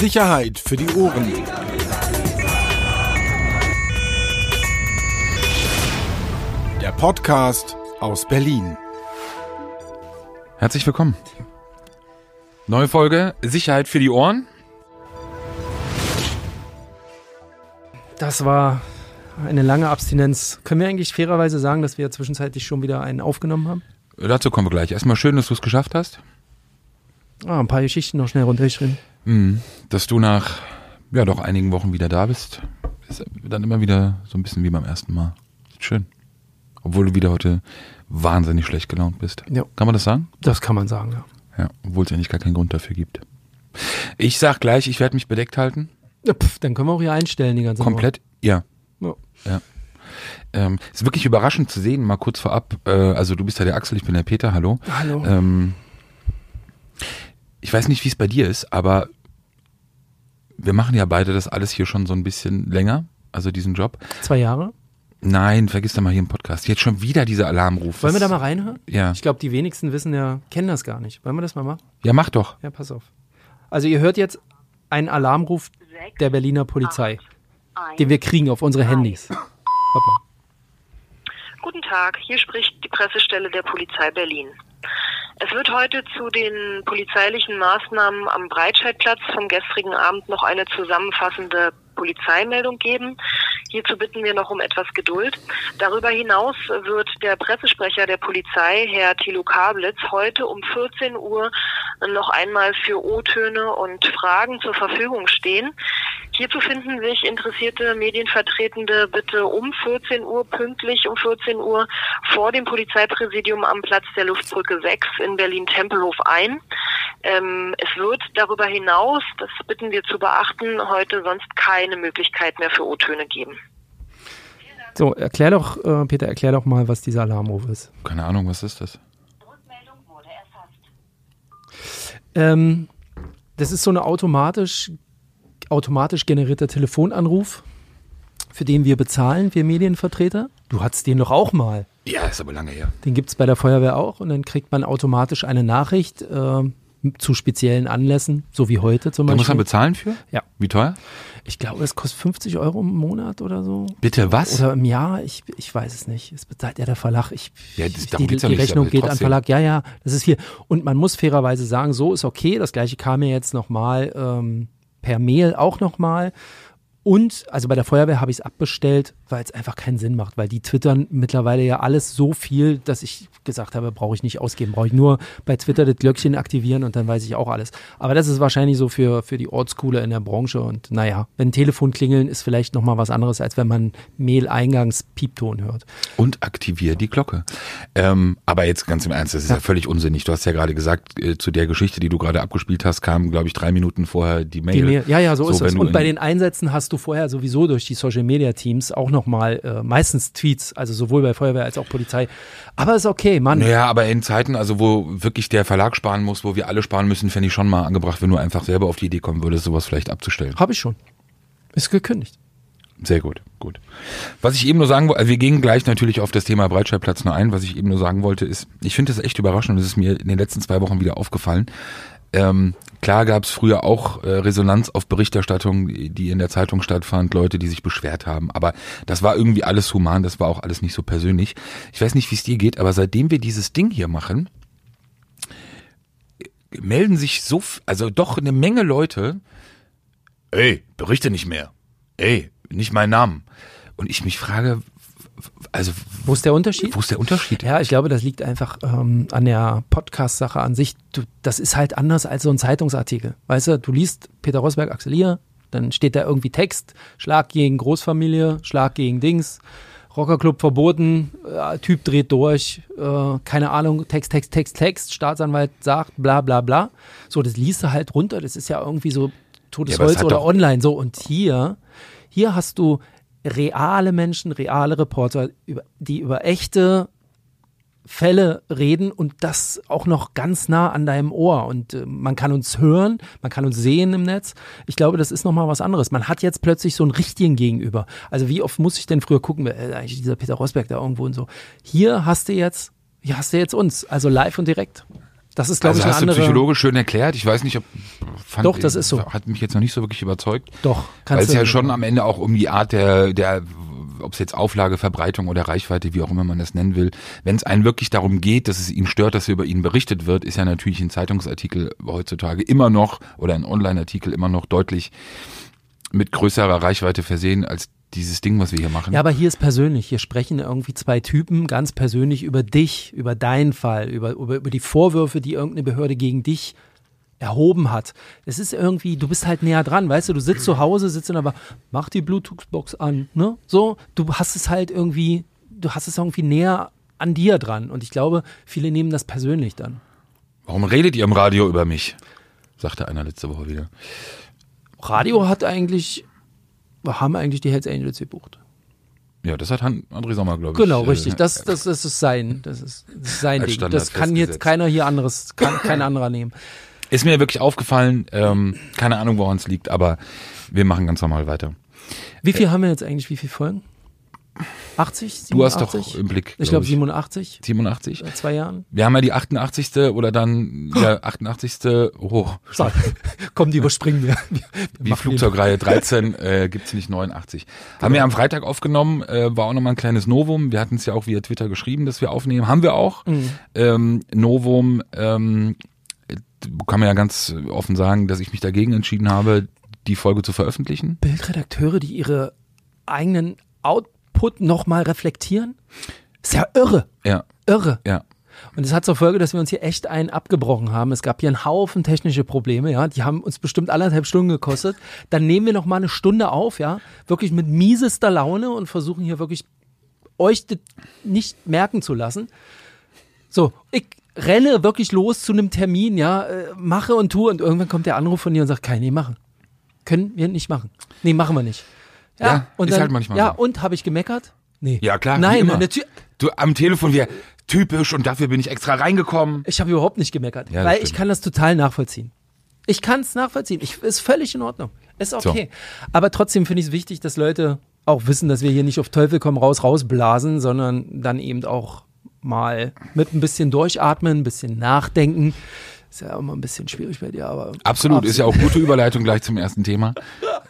Sicherheit für die Ohren. Der Podcast aus Berlin. Herzlich willkommen. Neue Folge Sicherheit für die Ohren. Das war eine lange Abstinenz. Können wir eigentlich fairerweise sagen, dass wir zwischenzeitlich schon wieder einen aufgenommen haben? Dazu kommen wir gleich. Erstmal schön, dass du es geschafft hast. Ah, ein paar Geschichten noch schnell runtergeschrieben. Mhm. Dass du nach ja doch einigen Wochen wieder da bist. Ist dann immer wieder so ein bisschen wie beim ersten Mal. Schön. Obwohl du wieder heute wahnsinnig schlecht gelaunt bist. Ja. Kann man das sagen? Das kann man sagen, ja. Ja, obwohl es eigentlich gar keinen Grund dafür gibt. Ich sag gleich, ich werde mich bedeckt halten. Ja, pf, dann können wir auch hier einstellen die ganze Komplett, ja. Woche. Ja. Ähm, ist wirklich überraschend zu sehen, mal kurz vorab. Äh, also du bist ja der Axel, ich bin der Peter, hallo. Ja. Hallo. Ähm, ich weiß nicht, wie es bei dir ist, aber wir machen ja beide das alles hier schon so ein bisschen länger, also diesen Job. Zwei Jahre. Nein, vergiss doch mal hier im Podcast. Jetzt schon wieder dieser Alarmruf. Wollen wir da mal reinhören? Ja. Ich glaube, die wenigsten wissen ja, kennen das gar nicht. Wollen wir das mal machen? Ja, mach doch. Ja, pass auf. Also ihr hört jetzt einen Alarmruf der Berliner Polizei, den wir kriegen auf unsere Handys. Warte mal. Guten Tag, hier spricht die Pressestelle der Polizei Berlin. Es wird heute zu den polizeilichen Maßnahmen am Breitscheidplatz vom gestrigen Abend noch eine zusammenfassende Polizeimeldung geben. Hierzu bitten wir noch um etwas Geduld. Darüber hinaus wird der Pressesprecher der Polizei, Herr Thilo Kablitz, heute um 14 Uhr noch einmal für O-Töne und Fragen zur Verfügung stehen. Hierzu finden sich interessierte Medienvertretende bitte um 14 Uhr, pünktlich um 14 Uhr vor dem Polizeipräsidium am Platz der Luftbrücke 6 in Berlin-Tempelhof ein. Ähm, es wird darüber hinaus, das bitten wir zu beachten, heute sonst keine Möglichkeit mehr für O-Töne geben. So, erklär doch, äh, Peter, erklär doch mal, was dieser Alarmruf ist. Keine Ahnung, was ist das? Ähm, das ist so eine automatisch, automatisch generierter Telefonanruf, für den wir bezahlen, wir Medienvertreter. Du hattest den doch auch mal. Ja, ist aber lange her. Den gibt es bei der Feuerwehr auch und dann kriegt man automatisch eine Nachricht äh, zu speziellen Anlässen, so wie heute zum Da muss man Beispiel. bezahlen für? Ja. Wie teuer? Ich glaube, das kostet 50 Euro im Monat oder so. Bitte was? Oder im Jahr, ich, ich weiß es nicht. Es bezahlt ja der Verlag. Ich, Ja, das- die, ja die nicht, Rechnung geht an. Verlag. Ja, ja, das ist hier. Und man muss fairerweise sagen, so ist okay. Das gleiche kam mir jetzt nochmal ähm, per Mail auch nochmal. Und, also bei der Feuerwehr habe ich es abbestellt, weil es einfach keinen Sinn macht, weil die twittern mittlerweile ja alles so viel, dass ich gesagt habe, brauche ich nicht ausgeben, brauche ich nur bei Twitter das Glöckchen aktivieren und dann weiß ich auch alles. Aber das ist wahrscheinlich so für, für die Ortskule in der Branche und naja, wenn Telefon klingeln ist vielleicht nochmal was anderes, als wenn man Mail-Eingangs-Piepton hört. Und aktiviere die Glocke. Ähm, aber jetzt ganz im Ernst, das ist ja, völlig unsinnig. Du hast ja gerade gesagt, äh, zu der Geschichte, die du gerade abgespielt hast, kam, glaube ich, drei Minuten vorher die Mail. Die Mail. Ja, ja, so, ist wenn es. Und bei den Einsätzen hast du vorher sowieso durch die Social Media Teams auch nochmal äh, meistens Tweets, also sowohl bei Feuerwehr als auch Polizei. Aber ist okay, Mann. Naja, aber in Zeiten, also wo wirklich der Verlag sparen muss, wo wir alle sparen müssen, fände ich schon mal angebracht, wenn du einfach selber auf die Idee kommen würdest, sowas vielleicht abzustellen. Habe ich schon. Ist gekündigt. Sehr gut, gut. Was ich eben nur sagen wollte, also wir gehen gleich natürlich auf das Thema Breitscheidplatz nur ein. Was ich eben nur sagen wollte, ist, ich finde das echt überraschend und es ist mir in den letzten zwei Wochen wieder aufgefallen. Ähm, klar gab es früher auch äh, Resonanz auf Berichterstattung, die in der Zeitung stattfand, Leute, die sich beschwert haben. Aber das war irgendwie alles human, das war auch alles nicht so persönlich. Ich weiß nicht, wie es dir geht, aber seitdem wir dieses Ding hier machen, melden sich so, also doch eine Menge Leute, ey, berichte nicht mehr. Ey, nicht meinen Namen. Und ich mich frage, also Wo ist der Unterschied? wo ist der Unterschied? Ja, ich glaube, das liegt einfach ähm, an der Podcast-Sache an sich. Du, das ist halt anders als so ein Zeitungsartikel. Weißt du, du liest Peter Rosberg, Axel Lier, dann steht da irgendwie Text, Schlag gegen Großfamilie, Schlag gegen Dings, Rockerclub verboten, äh, Typ dreht durch, äh, keine Ahnung, Text, Text, Text, Text, Staatsanwalt sagt, bla bla bla. So, das liest du halt runter, das ist ja irgendwie so totes Ja, Holz oder doch- online. So, und hier, hier hast du reale Menschen, reale Reporter, die über echte Fälle reden und das auch noch ganz nah an deinem Ohr. Und äh, man kann uns hören, man kann uns sehen im Netz. Ich glaube, das ist nochmal was anderes. Man hat jetzt plötzlich so einen richtigen Gegenüber. Also wie oft muss ich denn früher gucken, ist eigentlich dieser Peter Rosberg da irgendwo und so. Hier hast du jetzt, hier hast du jetzt uns, also live und direkt. Das ist, glaube Also ich, eine hast du andere. psychologisch schön erklärt. Ich weiß nicht, ob fand, Doch, das ist so. Hat mich jetzt noch nicht so wirklich überzeugt. Doch, Weil kannst es du. ja schon am Ende auch um die Art der, der ob es jetzt Auflage, Verbreitung oder Reichweite, wie auch immer man das nennen will, wenn es einen wirklich darum geht, dass es ihn stört, dass über ihn berichtet wird, ist ja natürlich ein Zeitungsartikel heutzutage immer noch oder ein Online-Artikel immer noch deutlich mit größerer Reichweite versehen als dieses Ding, was wir hier machen. Ja, aber hier ist persönlich. Hier sprechen irgendwie zwei Typen ganz persönlich über dich, über deinen Fall, über, über, über die Vorwürfe, die irgendeine Behörde gegen dich erhoben hat. Es ist irgendwie, du bist halt näher dran, weißt du, du sitzt zu Hause, sitzt in aber mach die Bluetooth-Box an, ne? So, du hast es halt irgendwie, du hast es irgendwie näher an dir dran. Und ich glaube, viele nehmen das persönlich dann. Warum redet ihr im Radio über mich? Sagte einer letzte Woche wieder. Radio hat eigentlich, haben eigentlich die Hells Angels gebucht. Ja, das hat André Sommer, glaube ich. Genau, äh, richtig. Das, das, das ist sein, das ist, das ist sein Ding. Standard Das kann jetzt keiner hier anderes, kann kein anderer nehmen. Ist mir wirklich aufgefallen, ähm, keine Ahnung, woran es liegt, aber wir machen ganz normal weiter. Wie viel haben wir jetzt eigentlich? Wie viele Folgen? 80? Du hast 87? doch im Blick. Ich glaube 87, 87. seit zwei Jahren. Wir haben ja die 88. oder dann der 88. Oh, So, komm, die überspringen wir. wir machen Flugzeugreihe 13 äh, gibt's nicht 89. Haben wir am Freitag aufgenommen, äh, war auch nochmal ein kleines Novum. Wir hatten es ja auch via Twitter geschrieben, dass wir aufnehmen. Haben wir auch. Mhm. Ähm, Novum, ähm, äh, kann man ja ganz offen sagen, dass ich mich dagegen entschieden habe, die Folge zu veröffentlichen. Bildredakteure, die ihre eigenen Output nochmal reflektieren? Ist ja irre. Ja, Irre. ja. Und es hat zur Folge, dass wir uns hier echt einen abgebrochen haben. Es gab hier einen Haufen technische Probleme, ja. Die haben uns bestimmt anderthalb Stunden gekostet. Dann nehmen wir noch mal eine Stunde auf, ja. Wirklich mit miesester Laune und versuchen hier wirklich euch nicht merken zu lassen. So, ich renne wirklich los zu einem Termin, ja, äh, mache und tue und irgendwann kommt der Anruf von dir und sagt, kann ich nicht machen. Können wir nicht machen. Nee, machen wir nicht. Ja, und ist dann, halt manchmal Ja, so. und habe ich gemeckert? Nee. Ja, klar, wie Nein, immer. natürlich. Du am Telefon wir typisch und dafür bin ich extra reingekommen. Ich habe überhaupt nicht gemeckert, Ja, weil stimmt. ich kann das total nachvollziehen. Ich kann es nachvollziehen. Ich, ist völlig in Ordnung. Ist okay. Aber trotzdem finde ich es wichtig, dass Leute auch wissen, dass wir hier nicht auf Teufel komm raus rausblasen, sondern dann eben auch mal mit ein bisschen durchatmen, ein bisschen nachdenken. Ist ja immer ein bisschen schwierig bei dir, aber Absolut, ist ja auch gute Überleitung gleich zum ersten Thema.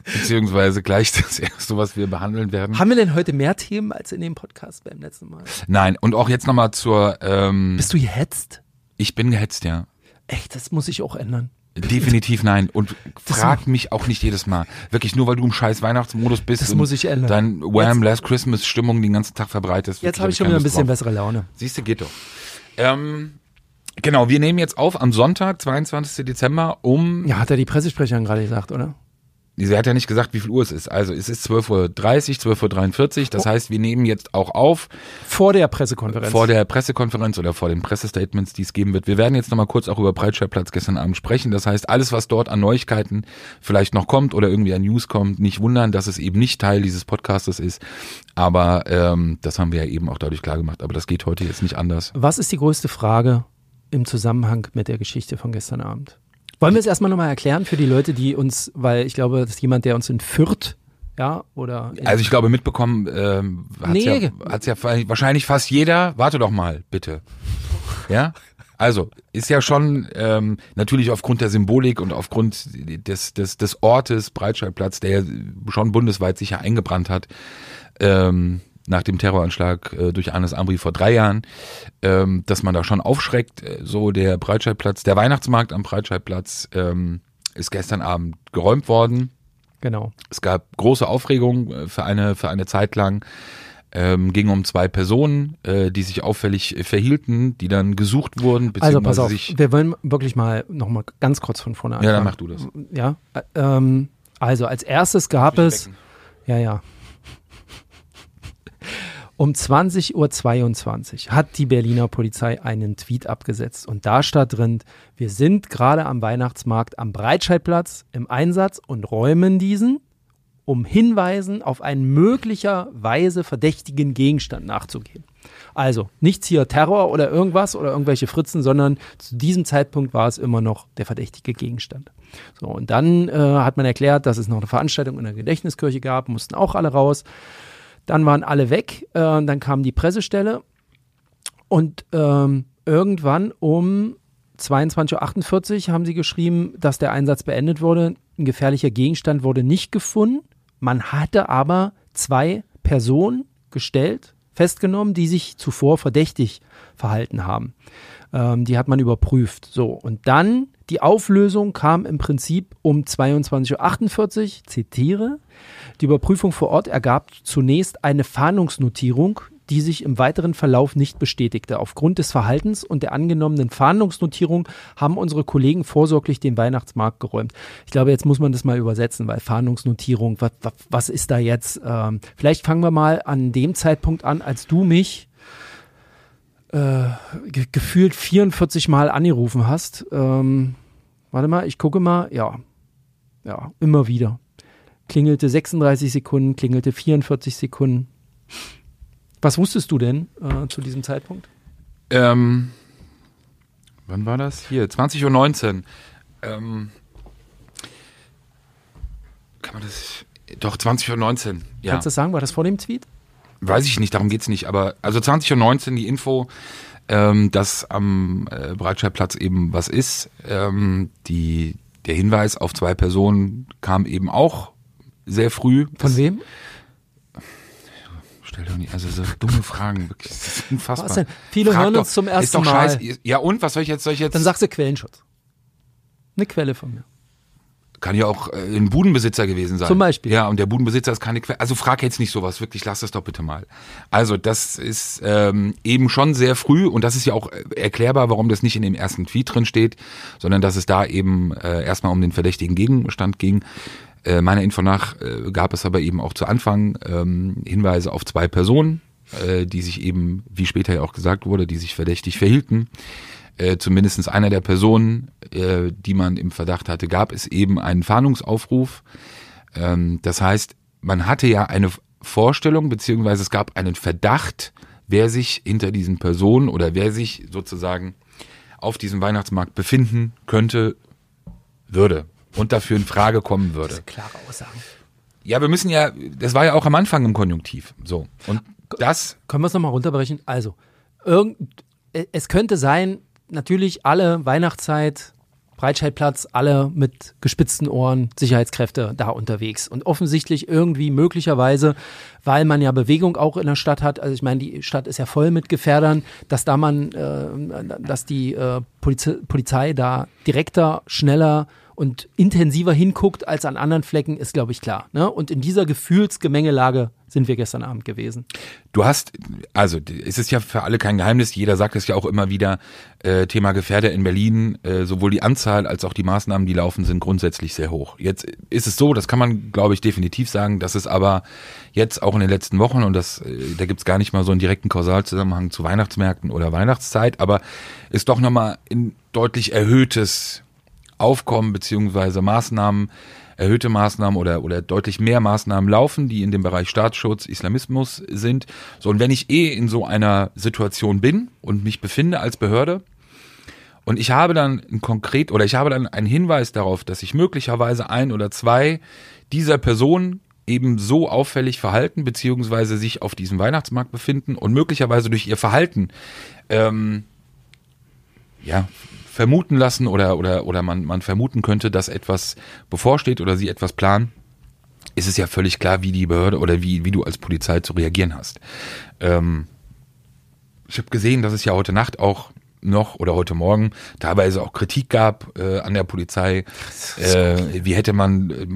Beziehungsweise gleich das erste, was wir behandeln werden. Haben wir denn heute mehr Themen als in dem Podcast beim letzten Mal? Nein, und auch jetzt nochmal zur, ähm, Bist du gehetzt? ich bin gehetzt, ja. Echt, das muss ich auch ändern. Definitiv nein. Und frag mich auch nicht jedes Mal. Wirklich nur, weil du im scheiß Weihnachtsmodus bist. Das muss ich ändern. Dann Wham! Last Christmas Stimmung den ganzen Tag verbreitest. Jetzt habe ich schon wieder ein bisschen bessere Laune. Siehst du, geht doch. Ähm, genau, wir nehmen jetzt auf am Sonntag, 22. Dezember um Ja, hat er die Pressesprecherin gerade gesagt, oder? Sie hat ja nicht gesagt, wie viel Uhr es ist. Also es ist 12.30 Uhr, 12.43 Uhr. Das heißt, wir nehmen jetzt auch auf Vor der Pressekonferenz. vor der Pressekonferenz oder vor den Pressestatements, die es geben wird. Wir werden jetzt nochmal kurz auch über Breitscheidplatz gestern Abend sprechen. Das heißt, alles, was dort an Neuigkeiten vielleicht noch kommt oder irgendwie an News kommt, nicht wundern, dass es eben nicht Teil dieses Podcastes ist. Aber ähm, das haben wir ja eben auch dadurch klar gemacht. Aber das geht heute jetzt nicht anders. Was ist die größte Frage im Zusammenhang mit der Geschichte von gestern Abend? Wollen wir es erstmal nochmal erklären für die Leute, die uns, weil ich glaube, das ist jemand, der uns in Fürth, ja, oder Also ich glaube, mitbekommen ähm, hat's, Nee. ja, hat's ja wahrscheinlich fast jeder. Warte doch mal, bitte. Ja? Also, ist ja schon ähm, natürlich aufgrund der Symbolik und aufgrund des, des, des Ortes Breitscheidplatz, der ja schon bundesweit sicher eingebrannt hat, ähm, nach dem Terroranschlag äh, durch Anis Amri vor drei Jahren, ähm, dass man da schon aufschreckt. Äh, So der Breitscheidplatz, der Weihnachtsmarkt am Breitscheidplatz ähm, ist gestern Abend geräumt worden. genau. Es gab große Aufregung äh, für eine, für eine Zeit lang. Ähm, ging um zwei Personen, äh, die sich auffällig äh, verhielten, die dann gesucht wurden, Also pass auf, sich. wir wollen wirklich mal nochmal ganz kurz von vorne anfangen. Ja, dann mach du das. Ja, äh, ähm, also als erstes gab es, ja, ja. Um 20.22 Uhr hat die Berliner Polizei einen Tweet abgesetzt und da stand drin, wir sind gerade am Weihnachtsmarkt am Breitscheidplatz im Einsatz und räumen diesen, um Hinweisen auf einen möglicherweise verdächtigen Gegenstand nachzugehen. Also nichts hier Terror oder irgendwas oder irgendwelche Fritzen, sondern zu diesem Zeitpunkt war es immer noch der verdächtige Gegenstand. So, und dann äh, hat man erklärt, dass es noch eine Veranstaltung in der Gedächtniskirche gab, mussten auch alle raus. Dann waren alle weg, äh, dann kam die Pressestelle und ähm, irgendwann um 22.48 Uhr haben sie geschrieben, dass der Einsatz beendet wurde. Ein gefährlicher Gegenstand wurde nicht gefunden. Man hatte aber zwei Personen gestellt, festgenommen, die sich zuvor verdächtig verhalten haben. Ähm, die hat man überprüft. So, und dann die Auflösung kam im Prinzip um 22.48 Uhr, zitiere. Die Überprüfung vor Ort ergab zunächst eine Fahndungsnotierung, die sich im weiteren Verlauf nicht bestätigte. Aufgrund des Verhaltens und der angenommenen Fahndungsnotierung haben unsere Kollegen vorsorglich den Weihnachtsmarkt geräumt. Ich glaube, jetzt muss man das mal übersetzen, weil Fahndungsnotierung, was, was, was ist da jetzt? Ähm, vielleicht fangen wir mal an dem Zeitpunkt an, als du mich äh, ge gefühlt 44 Mal angerufen hast. Ähm, warte mal, ich gucke mal. Ja, ja, immer wieder. Klingelte 36 Sekunden, klingelte 44 Sekunden. Was wusstest du denn äh, zu diesem Zeitpunkt? Ähm, wann war das? Hier, 20.19 Uhr. Ähm, kann man das. Doch, 20.19 Uhr. Ja. Kannst du das sagen? War das vor dem Tweet? Weiß ich nicht, darum geht's nicht. Aber also 20.19 Uhr die Info, ähm, dass am äh, Breitscheidplatz eben was ist. Ähm, die, der Hinweis auf zwei Personen kam eben auch sehr früh. Von Das- wem? Stell doch nicht, also so dumme Fragen, wirklich, das ist unfassbar. Was denn? Viele Frag hören doch, uns zum ist ersten doch Mal. Scheiße. Ja und, was soll ich jetzt, soll ich jetzt? Dann sagst du Quellenschutz. Eine Quelle von mir. Kann ja auch äh, ein Budenbesitzer gewesen sein. Zum Beispiel. Ja, und der Budenbesitzer ist keine Quelle. Also frag jetzt nicht sowas, wirklich, lass das doch bitte mal. Also das ist ähm, eben schon sehr früh und das ist ja auch äh, erklärbar, warum das nicht in dem ersten Tweet drin steht, sondern dass es da eben äh, erstmal um den verdächtigen Gegenstand ging. Äh, meiner Info nach äh, gab es aber eben auch zu Anfang ähm, Hinweise auf zwei Personen, äh, die sich eben, wie später ja auch gesagt wurde, die sich verdächtig verhielten äh, zumindest einer der Personen, äh, die man im Verdacht hatte, gab es eben einen Fahndungsaufruf. Ähm, das heißt, man hatte ja eine Vorstellung, beziehungsweise es gab einen Verdacht, wer sich hinter diesen Personen oder wer sich sozusagen auf diesem Weihnachtsmarkt befinden könnte, würde und dafür in Frage kommen würde. Klare Aussagen. Ja, wir müssen ja, das war ja auch am Anfang im Konjunktiv. So. Und das Können wir es nochmal runterbrechen? Also, irgend, äh, es könnte sein, natürlich alle Weihnachtszeit, Breitscheidplatz, alle mit gespitzten Ohren, Sicherheitskräfte da unterwegs. Und offensichtlich irgendwie möglicherweise, weil man ja Bewegung auch in der Stadt hat, also ich meine, die Stadt ist ja voll mit Gefährdern, dass da man, äh, dass die äh, Polizei, Polizei da direkter, schneller und intensiver hinguckt als an anderen Flecken, ist, glaube ich, klar. Ne? Und in dieser Gefühlsgemengelage sind wir gestern Abend gewesen. Du hast, also es ist ja für alle kein Geheimnis, jeder sagt es ja auch immer wieder, äh, Thema Gefährder in Berlin, äh, sowohl die Anzahl als auch die Maßnahmen, die laufen, sind grundsätzlich sehr hoch. Jetzt ist es so, das kann man, glaube ich, definitiv sagen, dass es aber jetzt auch in den letzten Wochen, und das, äh, da gibt's gar nicht mal so einen direkten Kausalzusammenhang zu Weihnachtsmärkten oder Weihnachtszeit, aber ist doch nochmal ein deutlich erhöhtes Aufkommen beziehungsweise Maßnahmen, erhöhte Maßnahmen oder, oder deutlich mehr Maßnahmen laufen, die in dem Bereich Staatsschutz, Islamismus sind. So, und wenn ich eh in so einer Situation bin und mich befinde als Behörde und ich habe dann ein konkret oder ich habe dann einen Hinweis darauf, dass sich möglicherweise ein oder zwei dieser Personen eben so auffällig verhalten, beziehungsweise sich auf diesem Weihnachtsmarkt befinden und möglicherweise durch ihr Verhalten ähm, ja, vermuten lassen oder, oder, oder man, man vermuten könnte, dass etwas bevorsteht oder sie etwas planen, ist es ja völlig klar, wie die Behörde oder wie, wie du als Polizei zu reagieren hast. Ähm, ich habe gesehen, dass es ja heute Nacht auch noch oder heute Morgen teilweise auch Kritik gab äh, an der Polizei. Äh, wie hätte man äh,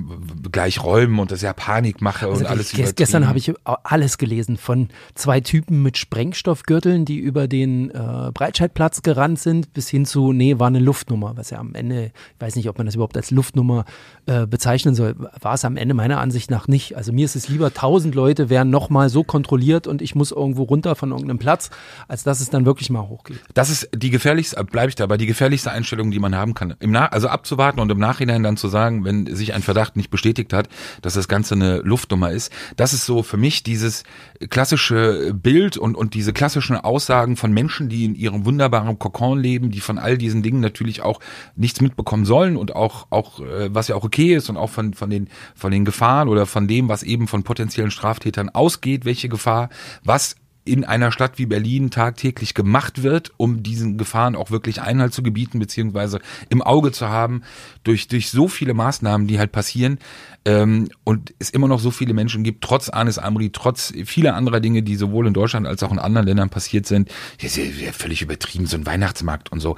gleich räumen und das ja Panikmache und Also alles ges gestern habe ich alles gelesen von zwei Typen mit Sprengstoffgürteln, die über den äh, Breitscheidplatz gerannt sind, bis hin zu, nee, war eine Luftnummer, was ja am Ende, ich weiß nicht, ob man das überhaupt als Luftnummer äh, bezeichnen soll, war es am Ende meiner Ansicht nach nicht. Also mir ist es lieber, tausend Leute wären nochmal so kontrolliert und ich muss irgendwo runter von irgendeinem Platz, als dass es dann wirklich mal hochgeht. Das ist die gefährlichste, bleibe ich dabei, die gefährlichste Einstellung, die man haben kann. Im Nach also abzuwarten und im Nachhinein dann zu sagen, wenn sich ein Verdacht nicht bestätigt hat, dass das Ganze eine Luftnummer ist. Das ist so für mich dieses klassische Bild und, und diese klassischen Aussagen von Menschen, die in ihrem wunderbaren Kokon leben, die von all diesen Dingen natürlich auch nichts mitbekommen sollen und auch, auch äh, was ja auch okay ist und auch von, von, den, von den Gefahren oder von dem, was eben von potenziellen Straftätern ausgeht, welche Gefahr, was in einer Stadt wie Berlin tagtäglich gemacht wird, um diesen Gefahren auch wirklich Einhalt zu gebieten, beziehungsweise im Auge zu haben, durch, durch so viele Maßnahmen, die halt passieren, ähm, und es immer noch so viele Menschen gibt, trotz Anis Amri, trotz vieler anderer Dinge, die sowohl in Deutschland als auch in anderen Ländern passiert sind, das ist ja völlig übertrieben, so ein Weihnachtsmarkt und so.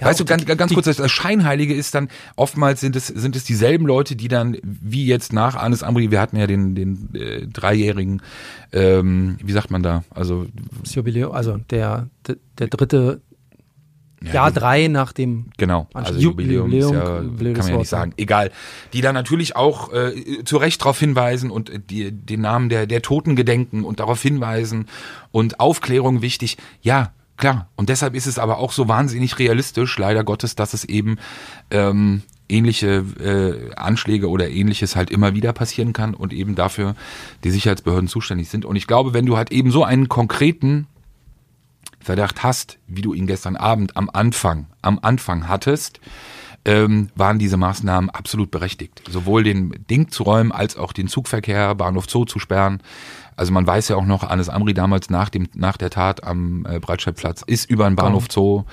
Ja, weißt du, ganz, ganz kurz, das Scheinheilige ist dann, oftmals sind es, sind es dieselben Leute, die dann, wie jetzt nach Anis Amri, wir hatten ja den, den äh, dreijährigen, ähm, wie sagt man da, also das Jubiläum, also der, der, der dritte ja, Jahr drei nach dem genau also Jubiläum, Jubiläum ja, kann man ja nicht sagen. Egal. Die dann natürlich auch äh, zu Recht darauf hinweisen und die, den Namen der der Toten gedenken und darauf hinweisen und Aufklärung wichtig. Ja Klar, und deshalb ist es aber auch so wahnsinnig realistisch, leider Gottes, dass es eben ähm, ähnliche äh, Anschläge oder ähnliches halt immer wieder passieren kann und eben dafür die Sicherheitsbehörden zuständig sind. Und ich glaube, wenn du halt eben so einen konkreten Verdacht hast, wie du ihn gestern Abend am Anfang, am Anfang hattest, ähm, waren diese Maßnahmen absolut berechtigt. Sowohl den Ding zu räumen als auch den Zugverkehr, Bahnhof Zoo zu sperren, also man weiß ja auch noch, Anis Amri damals nach dem nach der Tat am äh, Breitscheidplatz ist über den Bahnhof Zoo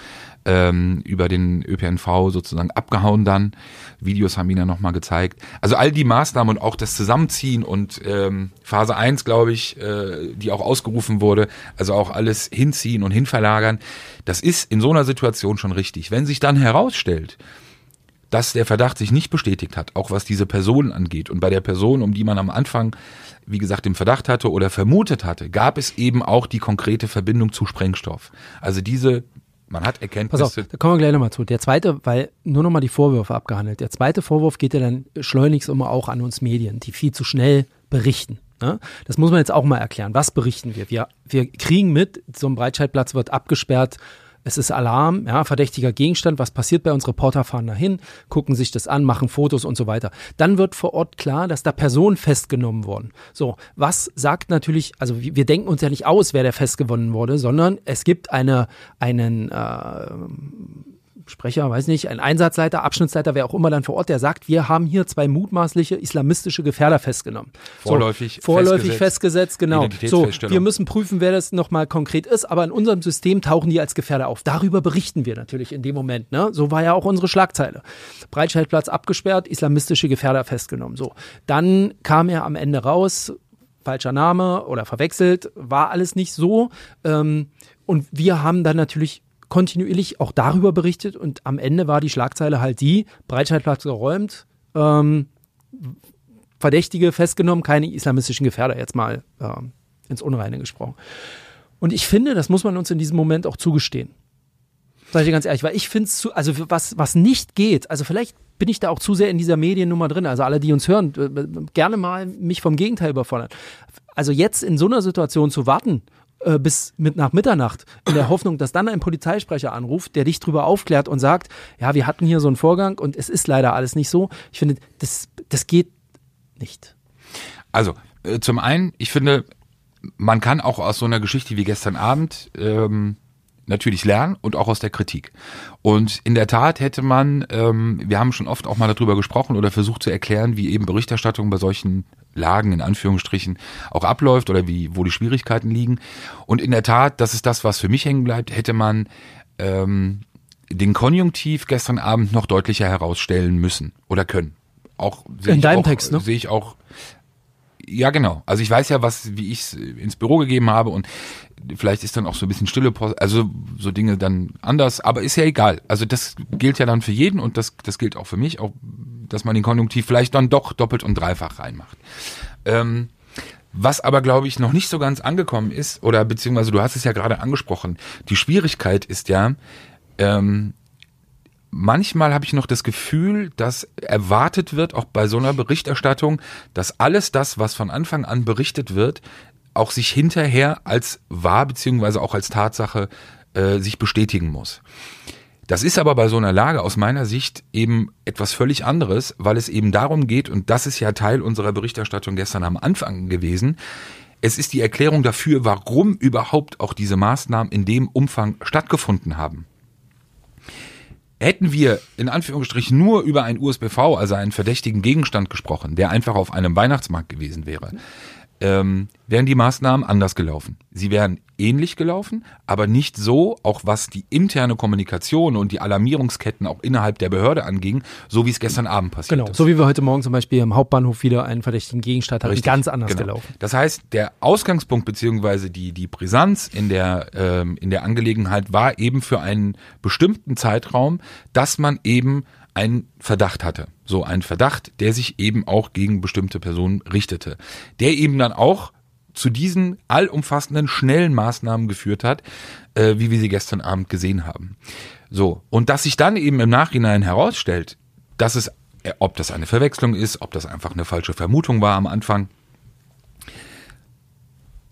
ähm, über den ÖPNV sozusagen abgehauen dann. Videos haben ihn ja nochmal gezeigt. Also all die Maßnahmen und auch das Zusammenziehen und ähm, Phase 1, glaube ich, äh, die auch ausgerufen wurde, also auch alles hinziehen und hinverlagern, das ist in so einer Situation schon richtig. Wenn sich dann herausstellt, dass der Verdacht sich nicht bestätigt hat, auch was diese Person angeht. Und bei der Person, um die man am Anfang, wie gesagt, im Verdacht hatte oder vermutet hatte, gab es eben auch die konkrete Verbindung zu Sprengstoff. Also diese, man hat Erkenntnisse. Pass auf, da kommen wir gleich nochmal zu. Der zweite, weil nur nochmal die Vorwürfe abgehandelt. Der zweite Vorwurf geht ja dann schleunigst immer auch an uns Medien, die viel zu schnell berichten. Ne? Das muss man jetzt auch mal erklären. Was berichten wir? Wir, wir kriegen mit, so ein Breitscheidplatz wird abgesperrt es ist Alarm, ja, verdächtiger Gegenstand, was passiert bei uns? Reporter fahren dahin, gucken sich das an, machen Fotos und so weiter. Dann wird vor Ort klar, dass da Personen festgenommen wurden. So, was sagt natürlich, also wir denken uns ja nicht aus, wer der festgewonnen wurde, sondern es gibt eine, einen äh, Sprecher, weiß nicht, ein Einsatzleiter, Abschnittsleiter, wer auch immer dann vor Ort, der sagt, wir haben hier zwei mutmaßliche islamistische Gefährder festgenommen. Vorläufig, so, vorläufig festgesetzt, festgesetzt genau. So, wir müssen prüfen, wer das nochmal konkret ist, aber in unserem System tauchen die als Gefährder auf. Darüber berichten wir natürlich in dem Moment. Ne? So war ja auch unsere Schlagzeile. Breitscheidplatz abgesperrt, islamistische Gefährder festgenommen. So, dann kam er am Ende raus, falscher Name oder verwechselt, war alles nicht so. Ähm, und wir haben dann natürlich kontinuierlich auch darüber berichtet und am Ende war die Schlagzeile halt die, Breitscheidplatz geräumt, ähm, Verdächtige festgenommen, keine islamistischen Gefährder, jetzt mal ähm, ins Unreine gesprochen. Und ich finde, das muss man uns in diesem Moment auch zugestehen. Sag ich dir ganz ehrlich, weil ich finde es zu, also was, was nicht geht, also vielleicht bin ich da auch zu sehr in dieser Mediennummer drin, also alle, die uns hören, gerne mal mich vom Gegenteil überfordern. Also jetzt in so einer Situation zu warten äh, bis mit nach Mitternacht in der Hoffnung, dass dann ein Polizeisprecher anruft, der dich darüber aufklärt und sagt, ja, wir hatten hier so einen Vorgang und es ist leider alles nicht so. Ich finde, das, das geht nicht. Also, äh, zum einen, ich finde, man kann auch aus so einer Geschichte wie gestern Abend ähm, natürlich lernen und auch aus der Kritik. Und in der Tat hätte man, ähm, wir haben schon oft auch mal darüber gesprochen oder versucht zu erklären, wie eben Berichterstattung bei solchen Lagen in Anführungsstrichen auch abläuft oder wie, wo die Schwierigkeiten liegen. Und in der Tat, das ist das, was für mich hängen bleibt, hätte man ähm, den Konjunktiv gestern Abend noch deutlicher herausstellen müssen oder können. Auch in deinem auch, Text, ne? Sehe ich auch. Ja, genau. Also ich weiß ja, was, wie ich es ins Büro gegeben habe und vielleicht ist dann auch so ein bisschen stille Post, also so Dinge dann anders, aber ist ja egal. Also das gilt ja dann für jeden und das, das gilt auch für mich, auch dass man den Konjunktiv vielleicht dann doch doppelt und dreifach reinmacht. Ähm, was aber, glaube ich, noch nicht so ganz angekommen ist, oder beziehungsweise du hast es ja gerade angesprochen, die Schwierigkeit ist ja, ähm, manchmal habe ich noch das Gefühl, dass erwartet wird, auch bei so einer Berichterstattung, dass alles das, was von Anfang an berichtet wird, auch sich hinterher als wahr beziehungsweise auch als Tatsache äh, sich bestätigen muss. Das ist aber bei so einer Lage aus meiner Sicht eben etwas völlig anderes, weil es eben darum geht, und das ist ja Teil unserer Berichterstattung gestern am Anfang gewesen, es ist die Erklärung dafür, warum überhaupt auch diese Maßnahmen in dem Umfang stattgefunden haben. Hätten wir in Anführungsstrichen nur über ein USBV, also einen verdächtigen Gegenstand gesprochen, der einfach auf einem Weihnachtsmarkt gewesen wäre, ähm, wären die Maßnahmen anders gelaufen. Sie wären ähnlich gelaufen, aber nicht so, auch was die interne Kommunikation und die Alarmierungsketten auch innerhalb der Behörde anging, so wie es gestern Abend passiert Genau, ist. so wie wir heute Morgen zum Beispiel im Hauptbahnhof wieder einen verdächtigen Gegenstand hatten, Richtig, ganz anders genau. gelaufen. Das heißt, der Ausgangspunkt beziehungsweise die, die Brisanz in der, ähm, in der Angelegenheit war eben für einen bestimmten Zeitraum, dass man eben einen Verdacht hatte. So einen Verdacht, der sich eben auch gegen bestimmte Personen richtete. Der eben dann auch zu diesen allumfassenden, schnellen Maßnahmen geführt hat, äh, wie wir sie gestern Abend gesehen haben. So. Und dass sich dann eben im Nachhinein herausstellt, dass es, äh, ob das eine Verwechslung ist, ob das einfach eine falsche Vermutung war am Anfang,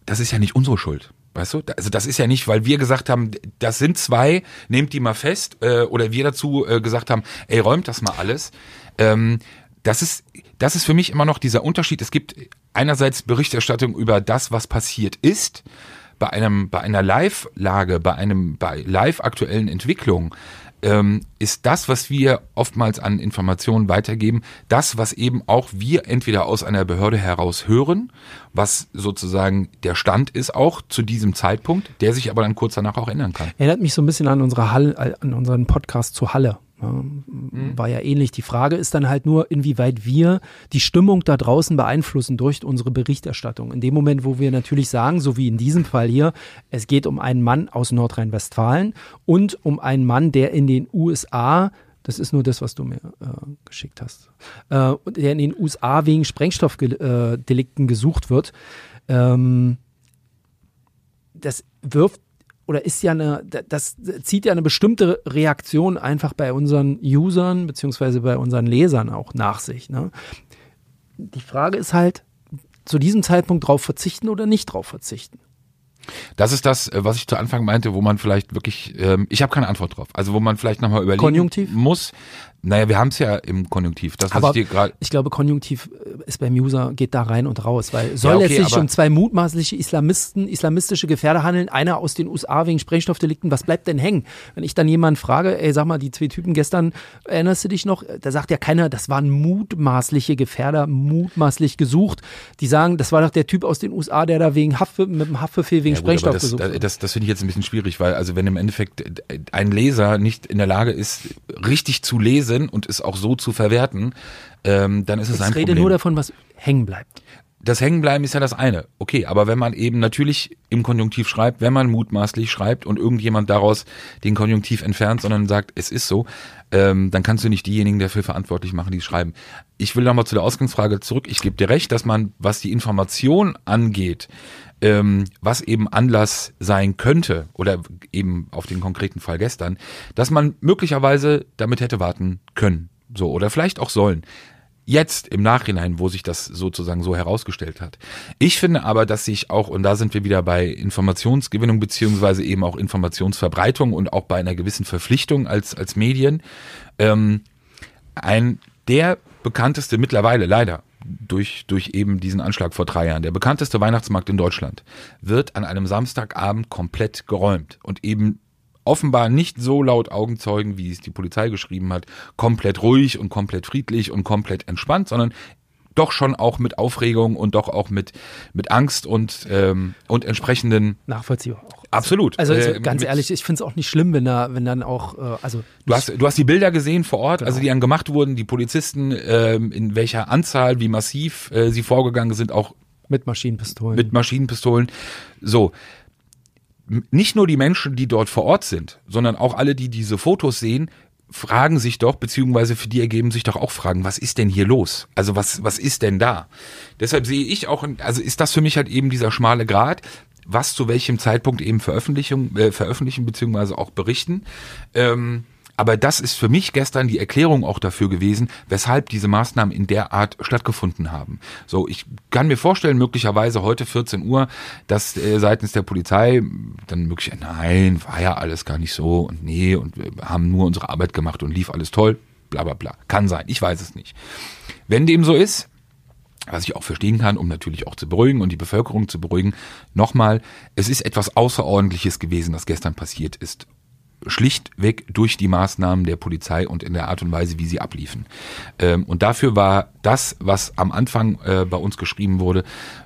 das ist ja nicht unsere Schuld. Weißt du? Also das ist ja nicht, weil wir gesagt haben, das sind zwei, nehmt die mal fest, äh, oder wir dazu äh, gesagt haben, ey, räumt das mal alles. Ähm, das ist, das ist für mich immer noch dieser Unterschied. Es gibt einerseits Berichterstattung über das, was passiert ist, bei einem, bei einer Live-Lage, bei einem, bei live aktuellen Entwicklungen, ähm, ist das, was wir oftmals an Informationen weitergeben, das, was eben auch wir entweder aus einer Behörde heraus hören, was sozusagen der Stand ist auch zu diesem Zeitpunkt, der sich aber dann kurz danach auch ändern kann. Erinnert mich so ein bisschen an unsere Halle, an unseren Podcast zu Halle. Ja, Mhm. War ja ähnlich. Die Frage ist dann halt nur, inwieweit wir die Stimmung da draußen beeinflussen durch unsere Berichterstattung. In dem Moment, wo wir natürlich sagen, so wie in diesem Fall hier, es geht um einen Mann aus Nordrhein-Westfalen und um einen Mann, der in den USA das ist nur das, was du mir äh, geschickt hast. Äh, der in den USA wegen Sprengstoffdelikten gesucht wird. Ähm, das wirft oder ist ja eine, das zieht ja eine bestimmte Reaktion einfach bei unseren Usern beziehungsweise bei unseren Lesern auch nach sich. Ne? Die Frage ist halt, zu diesem Zeitpunkt drauf verzichten oder nicht drauf verzichten. Das ist das, äh, was ich zu Anfang meinte, wo man vielleicht wirklich, ähm, ich habe keine Antwort drauf. Also wo man vielleicht nochmal überlegen Konjunktiv? muss. Naja, wir haben es ja im Konjunktiv. Das, Aber ich ich glaube, Konjunktiv äh, ist beim User, geht da rein und raus, weil soll okay, es sich um zwei mutmaßliche Islamisten, islamistische Gefährder handeln, einer aus den USA wegen Sprengstoffdelikten, was bleibt denn hängen? Wenn ich dann jemanden frage, ey, sag mal, die zwei Typen gestern, erinnerst du dich noch? Da sagt ja keiner, das waren mutmaßliche Gefährder, mutmaßlich gesucht. Die sagen, das war doch der Typ aus den USA, der da wegen Haft, mit dem Haftbefehl wegen Ja, gut, Sprengstoff das, gesucht das, das, das finde ich jetzt ein bisschen schwierig, weil also wenn im Endeffekt ein Leser nicht in der Lage ist, richtig zu lesen und es auch so zu verwerten, ähm, dann ist es Ich ein rede Problem. nur davon, was hängen bleibt. das Hängenbleiben ist ja das eine. Okay, aber wenn man eben natürlich im Konjunktiv schreibt, wenn man mutmaßlich schreibt und irgendjemand daraus den Konjunktiv entfernt, sondern sagt, es ist so, ähm, dann kannst du nicht diejenigen dafür verantwortlich machen, die schreiben. Ich will nochmal zu der Ausgangsfrage zurück. Ich gebe dir recht, dass man, was die Information angeht, ähm, was eben Anlass sein könnte oder eben auf den konkreten Fall gestern, dass man möglicherweise damit hätte warten können, so oder vielleicht auch sollen. Jetzt im Nachhinein, wo sich das sozusagen so herausgestellt hat. Ich finde aber, dass sich auch, und da sind wir wieder bei Informationsgewinnung beziehungsweise eben auch Informationsverbreitung und auch bei einer gewissen Verpflichtung als, als Medien, ähm, ein der bekannteste mittlerweile leider durch, durch eben diesen Anschlag vor drei Jahren, der bekannteste Weihnachtsmarkt in Deutschland, wird an einem Samstagabend komplett geräumt und eben offenbar nicht so laut Augenzeugen, wie es die Polizei geschrieben hat, komplett ruhig und komplett friedlich und komplett entspannt, sondern doch schon auch mit Aufregung und doch auch mit, mit Angst und, ähm, und entsprechenden, Nachvollziehbar auch. absolut. Also, Äh, ganz mit- ehrlich, ich finde es auch nicht schlimm, wenn da, wenn dann auch, äh, also Du hast, du hast die Bilder gesehen vor Ort, Genau. also die dann gemacht wurden, die Polizisten, ähm, in welcher Anzahl, wie massiv äh, sie vorgegangen sind, auch mit Maschinenpistolen. mit Maschinenpistolen. So. Nicht nur die Menschen, die dort vor Ort sind, sondern auch alle, die diese Fotos sehen, fragen sich doch, beziehungsweise für die ergeben sich doch auch Fragen, was ist denn hier los? Also was, was ist denn da? Deshalb sehe ich auch, also ist das für mich halt eben dieser schmale Grat, was zu welchem Zeitpunkt eben Veröffentlichung, äh, veröffentlichen, beziehungsweise auch berichten. Ähm, aber das ist für mich gestern die Erklärung auch dafür gewesen, weshalb diese Maßnahmen in der Art stattgefunden haben. So, ich kann mir vorstellen, möglicherweise heute 14 Uhr, dass äh, seitens der Polizei dann möglich, nein, war ja alles gar nicht so und nee, und wir haben nur unsere Arbeit gemacht und lief alles toll, bla bla bla. Kann sein, ich weiß es nicht. Wenn dem so ist, was ich auch verstehen kann, um natürlich auch zu beruhigen und die Bevölkerung zu beruhigen, nochmal, es ist etwas Außerordentliches gewesen, das gestern passiert ist schlichtweg durch die Maßnahmen der Polizei und in der Art und Weise, wie sie abliefen. Ähm, und dafür war das, was am Anfang äh, bei uns geschrieben wurde,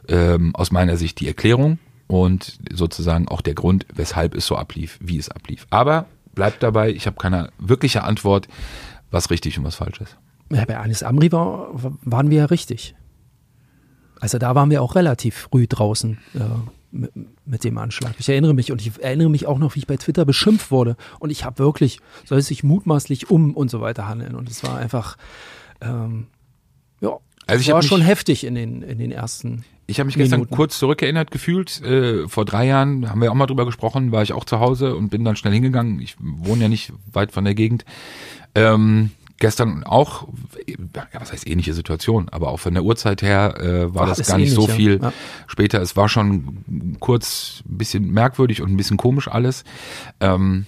ähm, aus meiner Sicht die Erklärung und sozusagen auch der Grund, weshalb es so ablief, wie es ablief. Aber bleibt dabei, ich habe keine wirkliche Antwort, was richtig und was falsch ist. Ja, bei Anis Amri war, waren wir ja richtig. Also da waren wir auch relativ früh draußen äh, mit, mit, dem Anschlag. Ich erinnere mich und ich erinnere mich auch noch, wie ich bei Twitter beschimpft wurde. Und ich habe wirklich, soll es sich mutmaßlich um und so weiter handeln. Und es war einfach, ähm, ja, also ich war schon heftig in den, in den ersten. Ich habe mich gestern Minuten. kurz zurückerinnert gefühlt. Äh, vor drei Jahren haben wir auch mal drüber gesprochen, war ich auch zu Hause und bin dann schnell hingegangen. Ich wohne ja nicht weit von der Gegend. Ähm, gestern auch, ja, was heißt ähnliche Situation, aber auch von der Uhrzeit her äh, war Ach, das gar nicht ähnlich, so viel ja. später. Es war schon kurz ein bisschen merkwürdig und ein bisschen komisch alles. Ähm,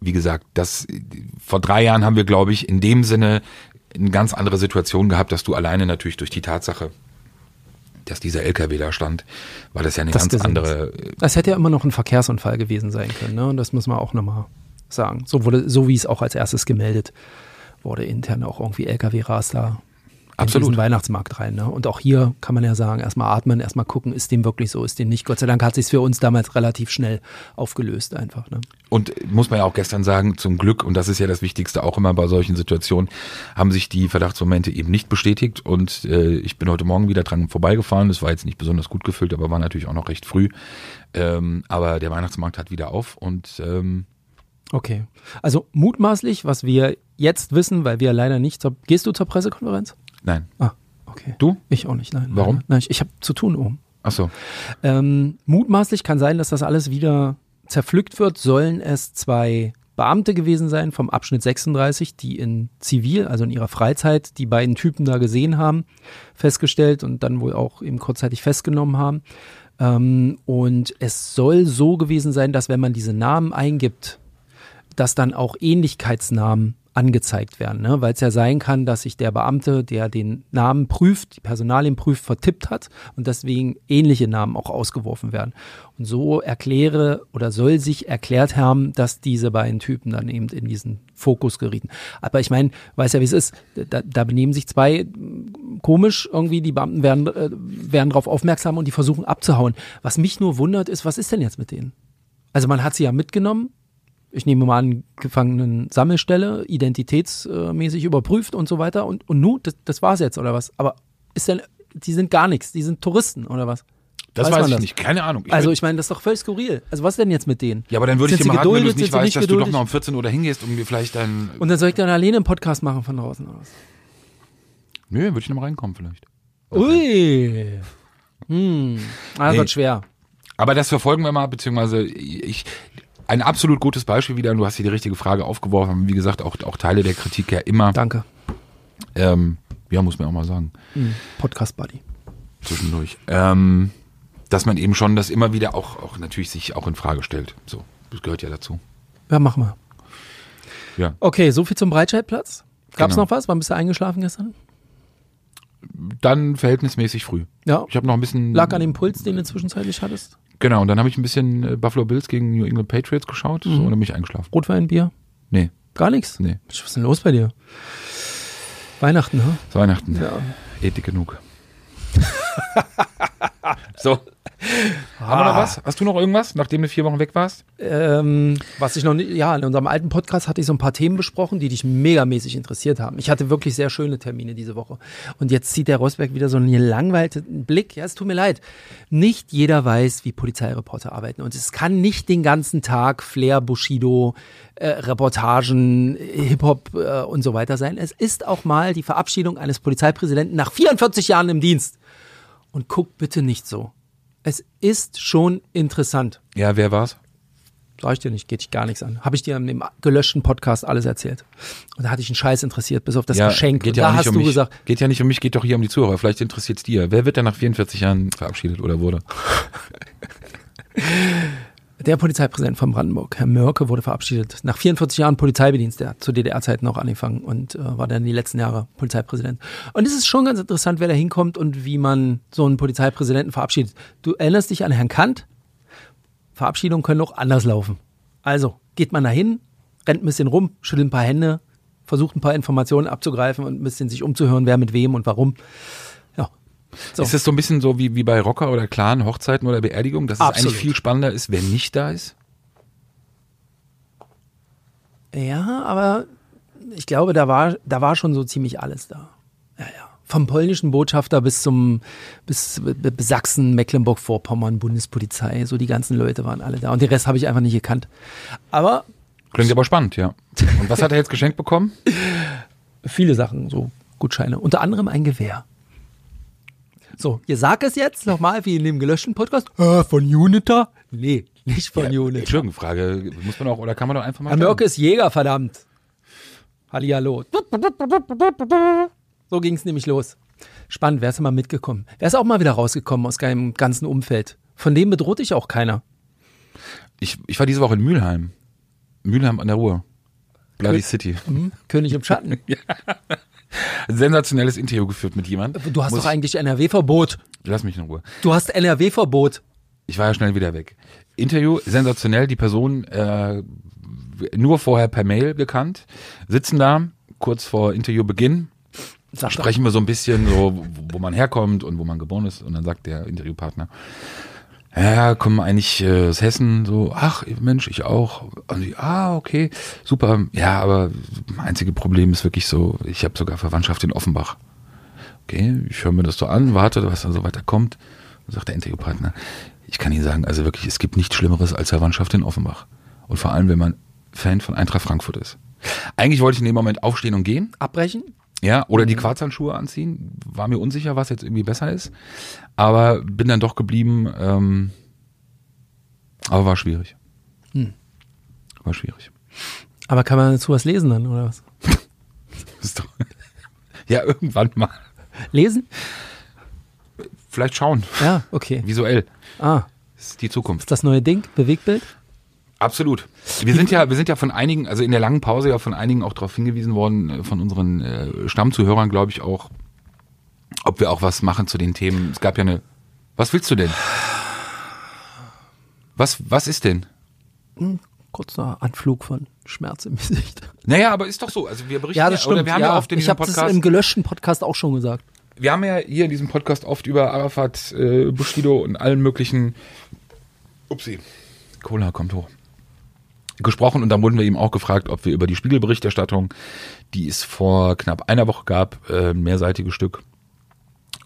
wie gesagt, das vor drei Jahren haben wir, glaube ich, in dem Sinne eine ganz andere Situation gehabt, dass du alleine natürlich durch die Tatsache dass dieser LKW da stand, war das ja eine das ganz andere. Das hätte ja immer noch ein Verkehrsunfall gewesen sein können, ne? Und das muss man auch nochmal sagen. So wurde, so wie es auch als erstes gemeldet wurde intern auch irgendwie LKW-Ras da Absolut. in diesen Weihnachtsmarkt rein. Ne? Und auch hier kann man ja sagen, erstmal atmen, erstmal gucken, ist dem wirklich so, ist dem nicht. Gott sei Dank hat sich für uns damals relativ schnell aufgelöst einfach. Ne? Und muss man ja auch gestern sagen, zum Glück, und das ist ja das Wichtigste auch immer bei solchen Situationen, haben sich die Verdachtsmomente eben nicht bestätigt. Und äh, ich bin heute Morgen wieder dran vorbeigefahren. Das war jetzt nicht besonders gut gefüllt, aber war natürlich auch noch recht früh. Ähm, aber der Weihnachtsmarkt hat wieder auf und ähm, Okay. Also mutmaßlich, was wir jetzt wissen, weil wir leider nicht zur, Gehst du zur Pressekonferenz? Nein. Ah, okay. Du? Ich auch nicht, nein. Warum? Nein, nein ich, ich habe zu tun oben. Ach so. Ähm, mutmaßlich kann sein, dass das alles wieder zerpflückt wird. Sollen es zwei Beamte gewesen sein vom Abschnitt 36, die in Zivil, also in ihrer Freizeit, die beiden Typen da gesehen haben, festgestellt und dann wohl auch eben kurzzeitig festgenommen haben. Ähm, und es soll so gewesen sein, dass wenn man diese Namen eingibt, dass dann auch Ähnlichkeitsnamen angezeigt werden, ne? weil es ja sein kann, dass sich der Beamte, der den Namen prüft, die Personalien prüft, vertippt hat und deswegen ähnliche Namen auch ausgeworfen werden. Und so erkläre oder soll sich erklärt haben, dass diese beiden Typen dann eben in diesen Fokus gerieten. Aber ich meine, weiß ja, wie es ist, da, da benehmen sich zwei komisch, irgendwie die Beamten werden, äh, werden darauf aufmerksam und die versuchen abzuhauen. Was mich nur wundert ist, was ist denn jetzt mit denen? Also man hat sie ja mitgenommen, ich nehme mal an, Gefangenen-Sammelstelle, identitätsmäßig überprüft und so weiter. Und, und nun, das, das war's jetzt, oder was? Aber ist denn, die sind gar nichts, die sind Touristen, oder was? Das weiß, weiß ich das? nicht, keine Ahnung. Ich also ich meine, das ist doch völlig skurril. Also was denn jetzt mit denen? Ja, aber dann würde ich dir mal raten, wenn du es nicht weißt, dass geduldig? du doch noch um 14 Uhr da hingehst, um mir vielleicht dann... Und dann soll ich dann alleine einen Podcast machen von draußen aus? Nö, würde ich noch mal reinkommen vielleicht. Okay. Ui. Hm, ah, das nee. wird schwer. Aber das verfolgen wir mal, beziehungsweise ich, ein absolut gutes Beispiel wieder. Du hast hier die richtige Frage aufgeworfen. Wie gesagt, auch, auch Teile der Kritik ja immer. Danke. Ähm, ja, muss man auch mal sagen. Mhm. Podcast Buddy. Zwischendurch. Ähm, dass man eben schon das immer wieder auch, auch natürlich sich auch in Frage stellt. So, das gehört ja dazu. Ja, machen wir. Ja. Okay, so viel zum Breitscheidplatz. Gab es genau. noch was? Wann bist du eingeschlafen gestern? Dann verhältnismäßig früh. Ja. Ich habe noch ein bisschen. Lag an dem Puls, den du zwischenzeitlich hattest? Genau, und dann habe ich ein bisschen äh, Buffalo Bills gegen New England Patriots geschaut mhm. und dann bin ich eingeschlafen. Rotwein, Bier? Nee. Gar nichts? Nee. Was ist denn los bei dir? Weihnachten, ne? Weihnachten. Ja. Ethik genug. so. Haben wir noch ah. was? Hast du noch irgendwas, nachdem du vier Wochen weg warst? Ähm, was ich noch nicht, ja, in unserem alten Podcast hatte ich so ein paar Themen besprochen, die dich megamäßig interessiert haben. Ich hatte wirklich sehr schöne Termine diese Woche. Und jetzt zieht der Rosberg wieder so einen gelangweilten Blick. Ja, es tut mir leid. Nicht jeder weiß, wie Polizeireporter arbeiten. Und es kann nicht den ganzen Tag Flair, Bushido, äh, Reportagen, Hip-Hop äh, und so weiter sein. Es ist auch mal die Verabschiedung eines Polizeipräsidenten nach 44 Jahren im Dienst. Und guckt bitte nicht so es ist schon interessant. Ja, wer war's? Sag ich dir nicht, geht dich gar nichts an. Habe ich dir in dem gelöschten Podcast alles erzählt. Und da hatte ich einen Scheiß interessiert, bis auf das ja, Geschenk. Geht ja da hast um du mich. gesagt. Geht ja nicht um mich, geht doch hier um die Zuhörer. Vielleicht interessiert es dir. Wer wird denn nach 44 Jahren verabschiedet oder wurde? Der Polizeipräsident von Brandenburg, Herr Mörke, wurde verabschiedet. Nach 44 Jahren Polizeibedienst, der hat zu DDR-Zeiten auch angefangen und äh, war dann die letzten Jahre Polizeipräsident. Und es ist schon ganz interessant, wer da hinkommt und wie man so einen Polizeipräsidenten verabschiedet. Du erinnerst dich an Herrn Kant? Verabschiedungen können auch anders laufen. Also, geht man dahin, rennt ein bisschen rum, schüttelt ein paar Hände, versucht ein paar Informationen abzugreifen und ein bisschen sich umzuhören, wer mit wem und warum. So. Ist es so ein bisschen so wie, wie bei Rocker oder Clan, Hochzeiten oder Beerdigung, dass es Absolut. eigentlich viel spannender ist, wer nicht da ist? Ja, aber ich glaube, da war, da war schon so ziemlich alles da. Ja, ja. Vom polnischen Botschafter bis zum bis, bis Sachsen, Mecklenburg-Vorpommern, Bundespolizei, so die ganzen Leute waren alle da. Und den Rest habe ich einfach nicht gekannt. Aber Klingt aber spannend, ja. Und was hat er jetzt geschenkt bekommen? viele Sachen, so Gutscheine. Unter anderem ein Gewehr. So, ihr sagt es jetzt nochmal, wie in dem gelöschten Podcast. Äh, von Unita? Nee, nicht von Unita. Entschuldigung, Frage, muss man auch, oder kann man doch einfach mal. Herr Mörke ist Jäger, verdammt. Hallihallo. So ging es nämlich los. Spannend, wer ist mal mitgekommen? Wer ist auch mal wieder rausgekommen aus seinem ganzen Umfeld? Von dem bedroht dich auch keiner. Ich, ich war diese Woche in Mülheim. Mülheim an der Ruhr. Bloody City. Hm? König im Schatten. Ein sensationelles Interview geführt mit jemandem. Du hast Muss- doch eigentlich NRW-Verbot. Lass mich in Ruhe. Du hast NRW-Verbot. Ich war ja schnell wieder weg. Interview, sensationell, die Person äh, nur vorher per Mail gekannt, sitzen da, kurz vor Interviewbeginn, Sag sprechen wir so ein bisschen so, wo man herkommt und wo man geboren ist und dann sagt der Interviewpartner, ja, kommen eigentlich äh, aus Hessen, so, ach Mensch, ich auch. Und die, ah, okay, super. Ja, aber mein einzige Problem ist wirklich so, ich habe sogar Verwandtschaft in Offenbach. Okay, ich höre mir das so an, warte, was da so weiter kommt. Dann sagt der Interviewpartner, ich kann Ihnen sagen, also wirklich, es gibt nichts Schlimmeres als Verwandtschaft in Offenbach. Und vor allem, wenn man Fan von Eintracht Frankfurt ist. Eigentlich wollte ich in dem Moment aufstehen und gehen. Abbrechen? Ja, oder die Quarzhandschuhe anziehen. War mir unsicher, was jetzt irgendwie besser ist. Aber bin dann doch geblieben. Ähm, aber war schwierig. War schwierig. Aber kann man dazu was lesen dann, oder was? Ist doch ja, irgendwann mal. Lesen? Vielleicht schauen. Ja, okay. Visuell. Ah, ist die Zukunft. ist das neue Ding? Bewegtbild? Absolut. Wir sind ja, wir sind ja von einigen, also in der langen Pause ja von einigen auch darauf hingewiesen worden, äh, von unseren äh, Stammzuhörern, glaube ich auch, ob wir auch was machen zu den Themen. Es gab ja eine. Was willst du denn? Was, was ist denn? Kurzer Anflug von Schmerz im Gesicht. Naja, aber ist doch so. Also wir berichten Ja, das oder stimmt. wir haben ja, ja, oft in ich habe das im gelöschten Podcast auch schon gesagt. wir haben ja hier in diesem Podcast oft über Arafat, äh, Bushido und allen möglichen, upsie, Cola kommt hoch, gesprochen und dann wurden wir ihm auch gefragt, ob wir über die Spiegelberichterstattung, die es vor knapp einer Woche gab, äh, ein mehrseitiges Stück,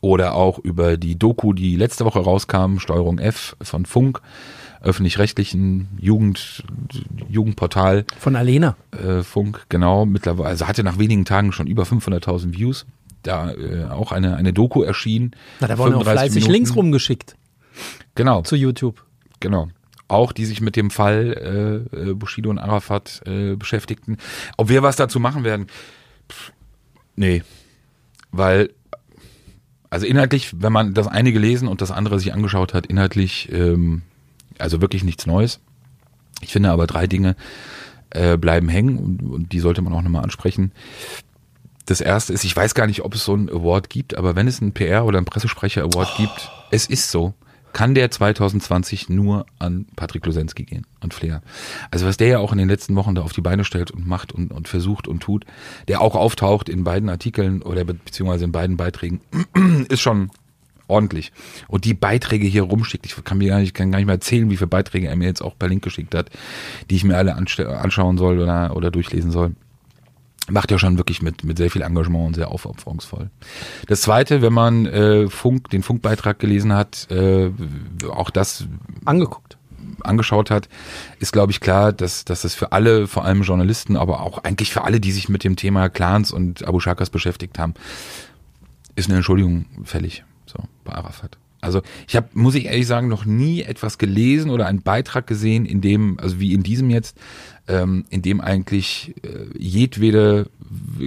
oder auch über die Doku, die letzte Woche rauskam, Steuerung F von Funk, öffentlich-rechtlichen Jugend, Jugendportal, Von Alena. äh, Funk, genau, mittlerweile, also hatte nach wenigen Tagen schon über 500.000 Views. Da äh, auch eine, eine Doku erschienen. Na, da wurden auch 35 fleißig Minuten. Links rumgeschickt Genau, zu YouTube. genau. Auch die sich mit dem Fall äh, äh, Bushido und Arafat äh, beschäftigten. Ob wir was dazu machen werden? Pff, nee. Weil, also inhaltlich, wenn man das eine gelesen und das andere sich angeschaut hat, inhaltlich, ähm, also wirklich nichts Neues. Ich finde aber drei Dinge äh, bleiben hängen und, und die sollte man auch nochmal ansprechen. Das erste ist, ich weiß gar nicht, ob es so einen Award gibt, aber wenn es einen PR- oder einen Pressesprecher-Award gibt, es ist so, kann der 2020 nur an Patrick Losensky gehen und Flair. Also was der ja auch in den letzten Wochen da auf die Beine stellt und macht und, und versucht und tut, der auch auftaucht in beiden Artikeln oder be beziehungsweise in beiden Beiträgen, ist schon ordentlich. Und die Beiträge hier rumschickt, ich kann mir gar nicht, kann gar nicht mehr erzählen, wie viele Beiträge er mir jetzt auch per Link geschickt hat, die ich mir alle anschauen soll oder, oder durchlesen soll macht ja schon wirklich mit, mit sehr viel Engagement und sehr aufopferungsvoll. Das zweite, wenn man äh, Funk, den Funkbeitrag gelesen hat, äh, auch das Angeguckt. angeschaut hat, ist, glaube ich, klar, dass, dass es für alle, vor allem Journalisten, aber auch eigentlich für alle, die sich mit dem Thema Clans und Abu Shakas beschäftigt haben, ist eine Entschuldigung fällig, so bei Arafat. Also ich habe, muss ich ehrlich sagen, noch nie etwas gelesen oder einen Beitrag gesehen, in dem, also wie in diesem jetzt, ähm, in dem eigentlich äh, jedwede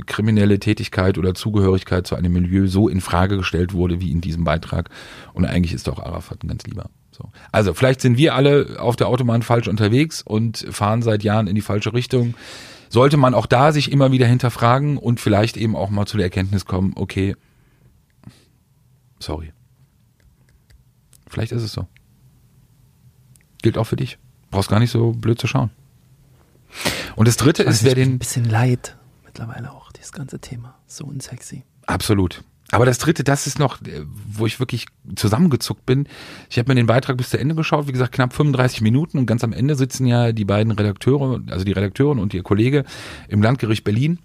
kriminelle Tätigkeit oder Zugehörigkeit zu einem Milieu so in Frage gestellt wurde wie in diesem Beitrag. Und eigentlich ist doch Arafat ein ganz lieber. So. Also vielleicht sind wir alle auf der Autobahn falsch unterwegs und fahren seit Jahren in die falsche Richtung. Sollte man auch da sich immer wieder hinterfragen und vielleicht eben auch mal zu der Erkenntnis kommen, okay, sorry. Vielleicht ist es so. Gilt auch für dich. Brauchst gar nicht so blöd zu schauen. Und das dritte ist, wer ein den, bisschen leid mittlerweile auch, dieses ganze Thema. So unsexy. Absolut. Aber das dritte, das ist noch, äh, wo ich wirklich zusammengezuckt bin. Ich habe mir den Beitrag bis zu Ende geschaut, wie gesagt, knapp 35 Minuten und ganz am Ende sitzen ja die beiden Redakteure, also die Redakteurin und ihr Kollege im Landgericht Berlin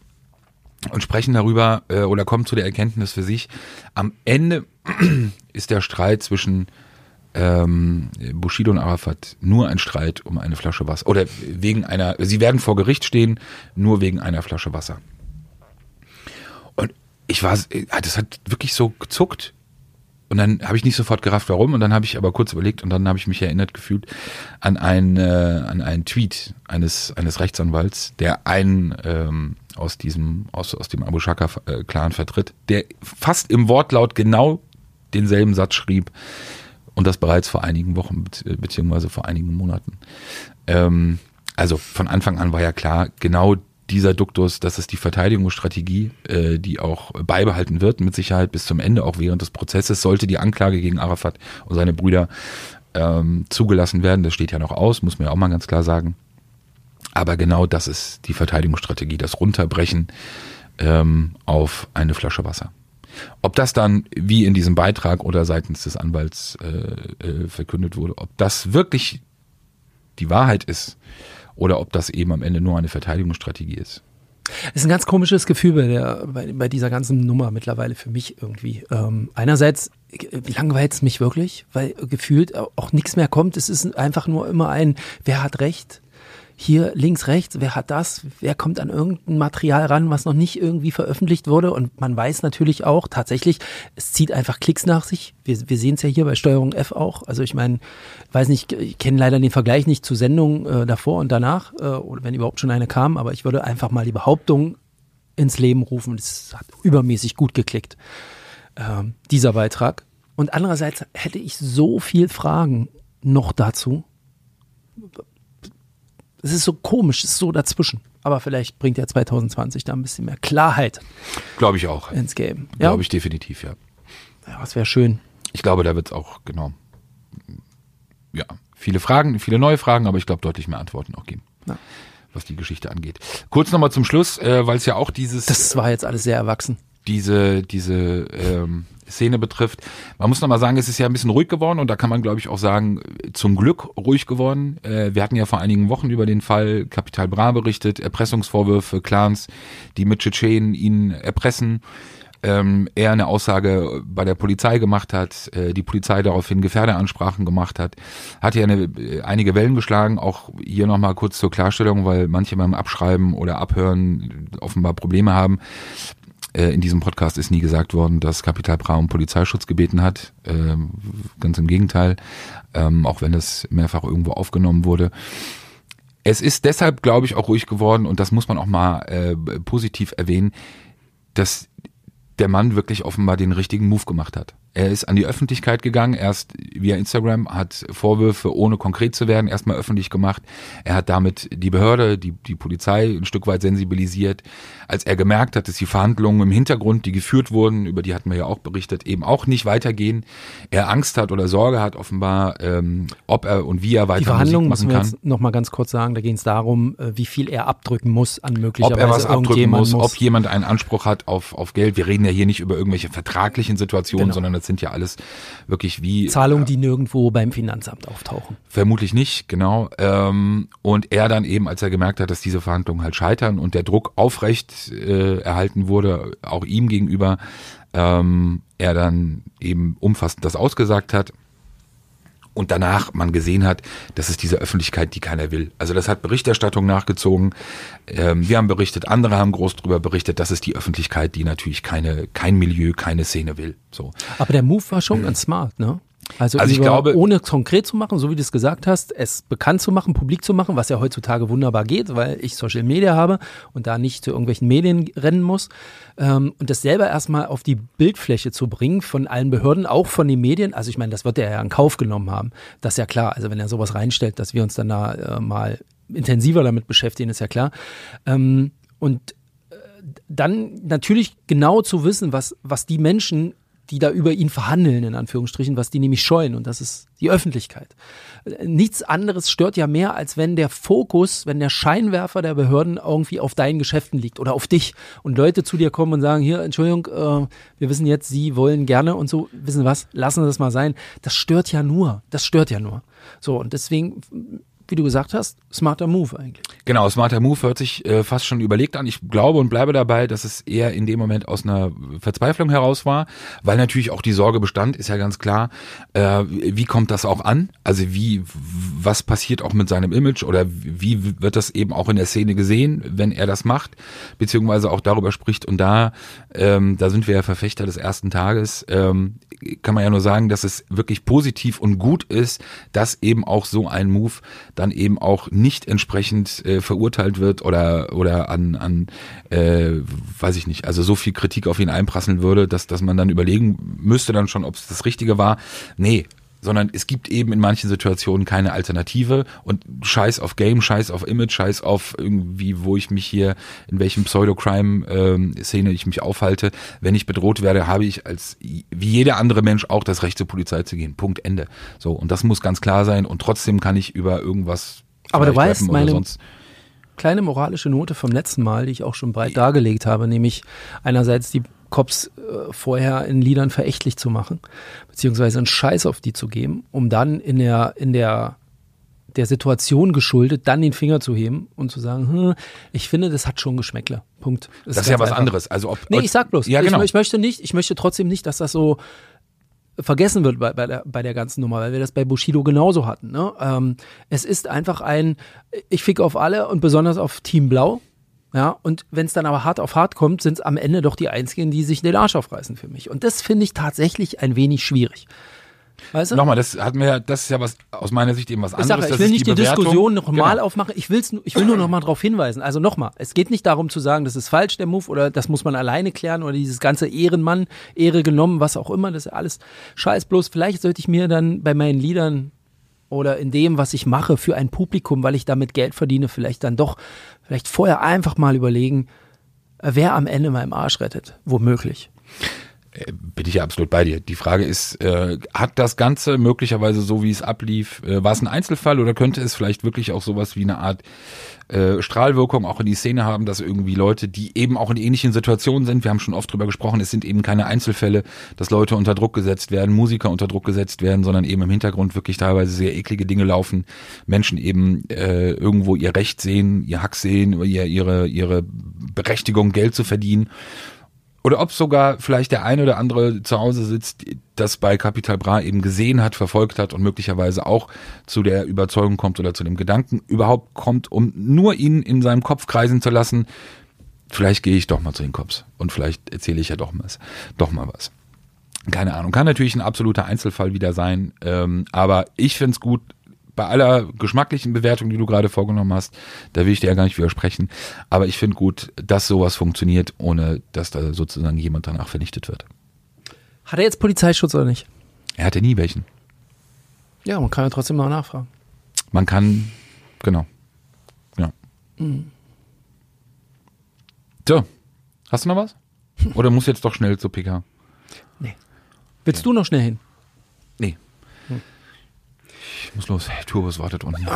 und sprechen darüber äh, oder kommen zu der Erkenntnis für sich. Am Ende ist der Streit zwischen ähm, Bushido und Arafat nur ein Streit um eine Flasche Wasser oder wegen einer, sie werden vor Gericht stehen, nur wegen einer Flasche Wasser. Und ich war, äh, das hat wirklich so gezuckt. Und dann habe ich nicht sofort gerafft, warum. Und dann habe ich aber kurz überlegt und dann habe ich mich erinnert gefühlt an einen, äh, an einen Tweet eines, eines Rechtsanwalts, der einen ähm, aus diesem, aus, aus dem Abu Shaka-Clan vertritt, der fast im Wortlaut genau denselben Satz schrieb und das bereits vor einigen Wochen beziehungsweise vor einigen Monaten. Ähm, also von Anfang an war ja klar, genau dieser Duktus, das ist die Verteidigungsstrategie, äh, die auch beibehalten wird, mit Sicherheit bis zum Ende, auch während des Prozesses, sollte die Anklage gegen Arafat und seine Brüder ähm, zugelassen werden. Das steht ja noch aus, muss man ja auch mal ganz klar sagen. Aber genau das ist die Verteidigungsstrategie, das Runterbrechen ähm, auf eine Flasche Wasser. Ob das dann, wie in diesem Beitrag oder seitens des Anwalts äh, äh, verkündet wurde, ob das wirklich die Wahrheit ist oder ob das eben am Ende nur eine Verteidigungsstrategie ist. Es ist ein ganz komisches Gefühl bei, der, bei, bei dieser ganzen Nummer mittlerweile für mich irgendwie. Ähm, einerseits langweilt es mich wirklich, weil gefühlt auch nichts mehr kommt. Es ist einfach nur immer ein, wer hat recht? Hier links, rechts, wer hat das, wer kommt an irgendein Material ran, was noch nicht irgendwie veröffentlicht wurde. Und man weiß natürlich auch tatsächlich, es zieht einfach Klicks nach sich. Wir, wir sehen es ja hier bei Steuerung F auch. Also ich meine, weiß nicht, ich kenne leider den Vergleich nicht zu Sendungen äh, davor und danach, äh, oder wenn überhaupt schon eine kam, aber ich würde einfach mal die Behauptung ins Leben rufen. Das hat übermäßig gut geklickt, ähm, dieser Beitrag. Und andererseits hätte ich so viel Fragen noch dazu es ist so komisch, es ist so dazwischen. Aber vielleicht bringt ja 2020 da ein bisschen mehr Klarheit. Glaube ich auch. Ins Game. Ja? Glaube ich definitiv, ja. Ja, das wäre schön. Ich glaube, da wird es auch, genau. Ja, viele Fragen, viele neue Fragen, aber ich glaube, deutlich mehr Antworten auch geben. Ja. Was die Geschichte angeht. Kurz nochmal zum Schluss, äh, weil es ja auch dieses. Das war jetzt alles sehr erwachsen. Diese, diese ähm, Szene betrifft. Man muss noch mal sagen, es ist ja ein bisschen ruhig geworden und da kann man, glaube ich, auch sagen, zum Glück ruhig geworden. Äh, wir hatten ja vor einigen Wochen über den Fall Kapital Bra berichtet, Erpressungsvorwürfe, Clans, die mit Tschetschenen ihn erpressen. Ähm, er eine Aussage bei der Polizei gemacht hat, äh, die Polizei daraufhin Gefährderansprachen gemacht hat, hat ja eine, äh, einige Wellen geschlagen, auch hier nochmal kurz zur Klarstellung, weil manche beim Abschreiben oder Abhören offenbar Probleme haben. Äh, in diesem Podcast ist nie gesagt worden, dass Kapital Bra um Polizeischutz gebeten hat. Ähm, ganz im Gegenteil, ähm, auch wenn das mehrfach irgendwo aufgenommen wurde. Es ist deshalb, glaube ich, auch ruhig geworden und das muss man auch mal äh, positiv erwähnen, dass der Mann wirklich offenbar den richtigen Move gemacht hat. Er ist an die Öffentlichkeit gegangen, erst via Instagram, hat Vorwürfe, ohne konkret zu werden, erstmal öffentlich gemacht. Er hat damit die Behörde, die, die Polizei ein Stück weit sensibilisiert. Als er gemerkt hat, dass die Verhandlungen im Hintergrund, die geführt wurden, über die hatten wir ja auch berichtet, eben auch nicht weitergehen, er Angst hat oder Sorge hat offenbar, ähm, ob er und wie er weiter die Verhandlungen Musik machen müssen wir jetzt noch mal ganz kurz sagen, da ging es darum, äh, wie viel er abdrücken muss an möglicherweise ob er was abdrücken muss, muss, ob jemand einen Anspruch hat auf, auf Geld. Wir reden ja hier nicht über irgendwelche vertraglichen Situationen, genau. sondern das sind ja alles wirklich wie Zahlungen, die nirgendwo beim Finanzamt auftauchen. Vermutlich nicht, genau. Ähm, und er dann eben, als er gemerkt hat, dass diese Verhandlungen halt scheitern und der Druck aufrecht äh, erhalten wurde, auch ihm gegenüber, ähm, er dann eben umfassend das ausgesagt hat und danach man gesehen hat, das ist diese Öffentlichkeit, die keiner will. Also das hat Berichterstattung nachgezogen. Ähm, wir haben berichtet, andere haben groß drüber berichtet. Das ist die Öffentlichkeit, die natürlich keine, kein Milieu, keine Szene will. So. Aber der Move war schon ganz smart, ne? Also, Also ich über, glaube- ohne konkret zu machen, so wie du es gesagt hast, es bekannt zu machen, publik zu machen, was ja heutzutage wunderbar geht, weil ich Social Media habe und da nicht zu irgendwelchen Medien rennen muss. Ähm, und das selber erstmal auf die Bildfläche zu bringen von allen Behörden, auch von den Medien. Also ich meine, das wird er ja in Kauf genommen haben. Das ist ja klar. Also wenn er sowas reinstellt, dass wir uns dann da äh, mal intensiver damit beschäftigen, ist ja klar. Ähm, und äh, dann natürlich genau zu wissen, was, was die Menschen die da über ihn verhandeln, in Anführungsstrichen, was die nämlich scheuen. Und das ist die Öffentlichkeit. Nichts anderes stört ja mehr, als wenn der Fokus, wenn der Scheinwerfer der Behörden irgendwie auf deinen Geschäften liegt oder auf dich und Leute zu dir kommen und sagen, hier, Entschuldigung, äh, wir wissen jetzt, Sie wollen gerne und so, wissen was, lassen Sie das mal sein. Das stört ja nur, das stört ja nur. So, und deswegen wie du gesagt hast, smarter Move eigentlich. Genau, smarter Move hört sich äh, fast schon überlegt an. Ich glaube und bleibe dabei, dass es eher in dem Moment aus einer Verzweiflung heraus war, weil natürlich auch die Sorge bestand, ist ja ganz klar, äh, wie kommt das auch an? Also wie, was passiert auch mit seinem Image oder wie wird das eben auch in der Szene gesehen, wenn er das macht, beziehungsweise auch darüber spricht und da, ähm, da sind wir ja Verfechter des ersten Tages, ähm, kann man ja nur sagen, dass es wirklich positiv und gut ist, dass eben auch so ein Move dann eben auch nicht entsprechend äh, verurteilt wird oder oder an an äh, weiß ich nicht, also so viel Kritik auf ihn einprasseln würde, dass dass man dann überlegen müsste dann schon, ob es das Richtige war. Nee, sondern es gibt eben in manchen Situationen keine Alternative und scheiß auf Game, scheiß auf Image, scheiß auf irgendwie, wo ich mich hier, in welchem Pseudo-Crime-Szene ich mich aufhalte. Wenn ich bedroht werde, habe ich als, wie jeder andere Mensch auch das Recht zur Polizei zu gehen. Punkt, Ende. So, und das muss ganz klar sein und trotzdem kann ich über irgendwas aber du weißt, meine kleine moralische Note vom letzten Mal, die ich auch schon breit dargelegt habe, nämlich einerseits die Cops äh, vorher in Liedern verächtlich zu machen, beziehungsweise einen Scheiß auf die zu geben, um dann in der, in der, der Situation geschuldet, dann den Finger zu heben und zu sagen, hm, ich finde, das hat schon Geschmäckle. Punkt. Das, das ist ja was einfach. anderes. Also ob, nee, ich sag bloß, ja, genau. ich, ich möchte nicht, ich möchte trotzdem nicht, dass das so vergessen wird bei, bei, der, bei der ganzen Nummer, weil wir das bei Bushido genauso hatten. Ne? Ähm, es ist einfach ein, ich fick auf alle und besonders auf Team Blau. Ja, und wenn es dann aber hart auf hart kommt, sind es am Ende doch die Einzigen, die sich den Arsch aufreißen für mich. Und das finde ich tatsächlich ein wenig schwierig. Weißt du? Nochmal, das hat mir, das ist ja was aus meiner Sicht eben was anderes. Ich, sag, ich will nicht die, die Diskussion nochmal genau. aufmachen. Ich will's, ich will nur nochmal darauf hinweisen. Also nochmal, es geht nicht darum zu sagen, das ist falsch der Move oder das muss man alleine klären oder dieses ganze Ehrenmann, Ehre genommen, was auch immer. Das ist alles Scheiß. Bloß vielleicht sollte ich mir dann bei meinen Liedern oder in dem, was ich mache für ein Publikum, weil ich damit Geld verdiene, vielleicht dann doch, vielleicht vorher einfach mal überlegen, wer am Ende meinem Arsch rettet, womöglich. Äh, bin ich ja absolut bei dir. Die Frage ist, äh, hat das Ganze möglicherweise so, wie es ablief, äh, war es ein Einzelfall oder könnte es vielleicht wirklich auch sowas wie eine Art äh, Strahlwirkung auch in die Szene haben, dass irgendwie Leute, die eben auch in ähnlichen Situationen sind, wir haben schon oft drüber gesprochen, es sind eben keine Einzelfälle, dass Leute unter Druck gesetzt werden, Musiker unter Druck gesetzt werden, sondern eben im Hintergrund wirklich teilweise sehr eklige Dinge laufen, Menschen eben äh, irgendwo ihr Recht sehen, ihr Hack sehen, ihr, ihre, ihre Berechtigung, Geld zu verdienen oder ob sogar vielleicht der eine oder andere zu Hause sitzt, das bei Capital Bra eben gesehen hat, verfolgt hat und möglicherweise auch zu der Überzeugung kommt oder zu dem Gedanken überhaupt kommt, um nur ihn in seinem Kopf kreisen zu lassen. Vielleicht gehe ich doch mal zu den Cops und vielleicht erzähle ich ja doch mal, doch mal was. Keine Ahnung. Kann natürlich ein absoluter Einzelfall wieder sein, ähm, aber ich finde es gut, bei aller geschmacklichen Bewertung, die du gerade vorgenommen hast, da will ich dir ja gar nicht widersprechen. Aber ich finde gut, dass sowas funktioniert, ohne dass da sozusagen jemand danach vernichtet wird. Hat er jetzt Polizeischutz oder nicht? Er hatte nie welchen. Ja, man kann ja trotzdem noch nachfragen. Man kann, genau. Ja. Mhm. So, hast du noch was? Oder muss jetzt doch schnell zu PK? Nee. Willst ja. du noch schnell hin? Ich muss los. Turbus wartet unten.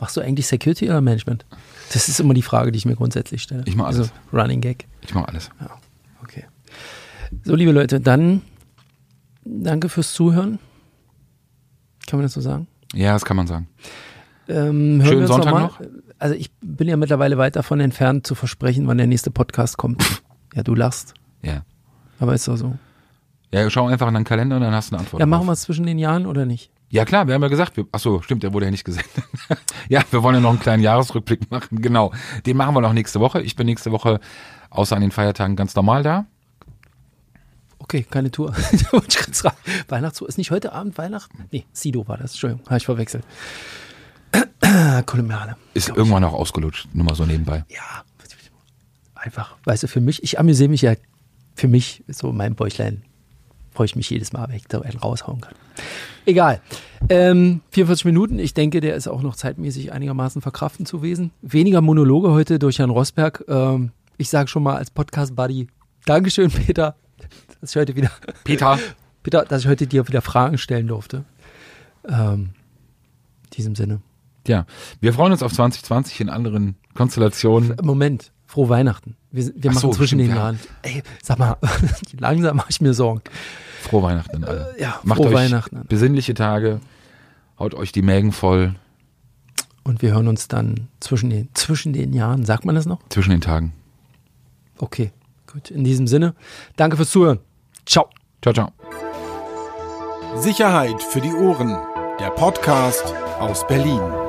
Machst du eigentlich Security oder Management? Das ist immer die Frage, die ich mir grundsätzlich stelle. Ich mache alles. Also, Running Gag. Ich mache alles. Ja, okay. So, liebe Leute, dann danke fürs Zuhören. Kann man das so sagen? Ja, das kann man sagen. Ähm, Schönen Sonntag noch, noch. Also ich bin ja mittlerweile weit davon entfernt zu versprechen, wann der nächste Podcast kommt. ja, du lachst. Ja. Aber ist doch so. Ja, schau einfach in deinen Kalender und dann hast du eine Antwort. Ja, machen wir es zwischen den Jahren oder nicht? Ja klar, wir haben ja gesagt, wir, ach so, stimmt, der wurde ja nicht gesendet. ja, wir wollen ja noch einen kleinen Jahresrückblick machen, genau. Den machen wir noch nächste Woche. Ich bin nächste Woche außer an den Feiertagen ganz normal da. Okay, keine Tour. Weihnachtstour ist nicht heute Abend Weihnachten? Nee, Sido war das. Entschuldigung, habe ich verwechselt. Kolumbiane. Ist irgendwann auch ausgelutscht, nur mal so nebenbei. Ja, einfach, weißt du, für mich, ich amüsiere mich ja für mich, so mein Bäuchlein freue ich mich jedes Mal, wenn ich da einen raushauen kann. Egal. Ähm, 44 Minuten. Ich denke, der ist auch noch zeitmäßig einigermaßen verkraften zu wesen. Weniger Monologe heute durch Herrn Rosberg. Ähm, ich sage schon mal als Podcast-Buddy Dankeschön, Peter. dass ich heute wieder, Peter. Peter, dass ich heute dir wieder Fragen stellen durfte. Ähm, in diesem Sinne. Ja, wir freuen uns auf 2020 in anderen Konstellationen. Moment, frohe Weihnachten. Wir, wir Ach machen so, zwischen stimmt, den ja. Jahren. Ey, sag mal, langsam mache ich mir Sorgen. Frohe Weihnachten an alle. Äh, ja, Macht frohe euch Weihnachten. besinnliche Tage. Haut euch die Mägen voll Und wir hören uns dann zwischen den, zwischen den Jahren. Sagt man das noch? zwischen den Tagen. Okay, gut. In diesem Sinne, danke fürs Zuhören. Ciao. Ciao, ciao. Sicherheit für die Ohren. Der Podcast aus Berlin.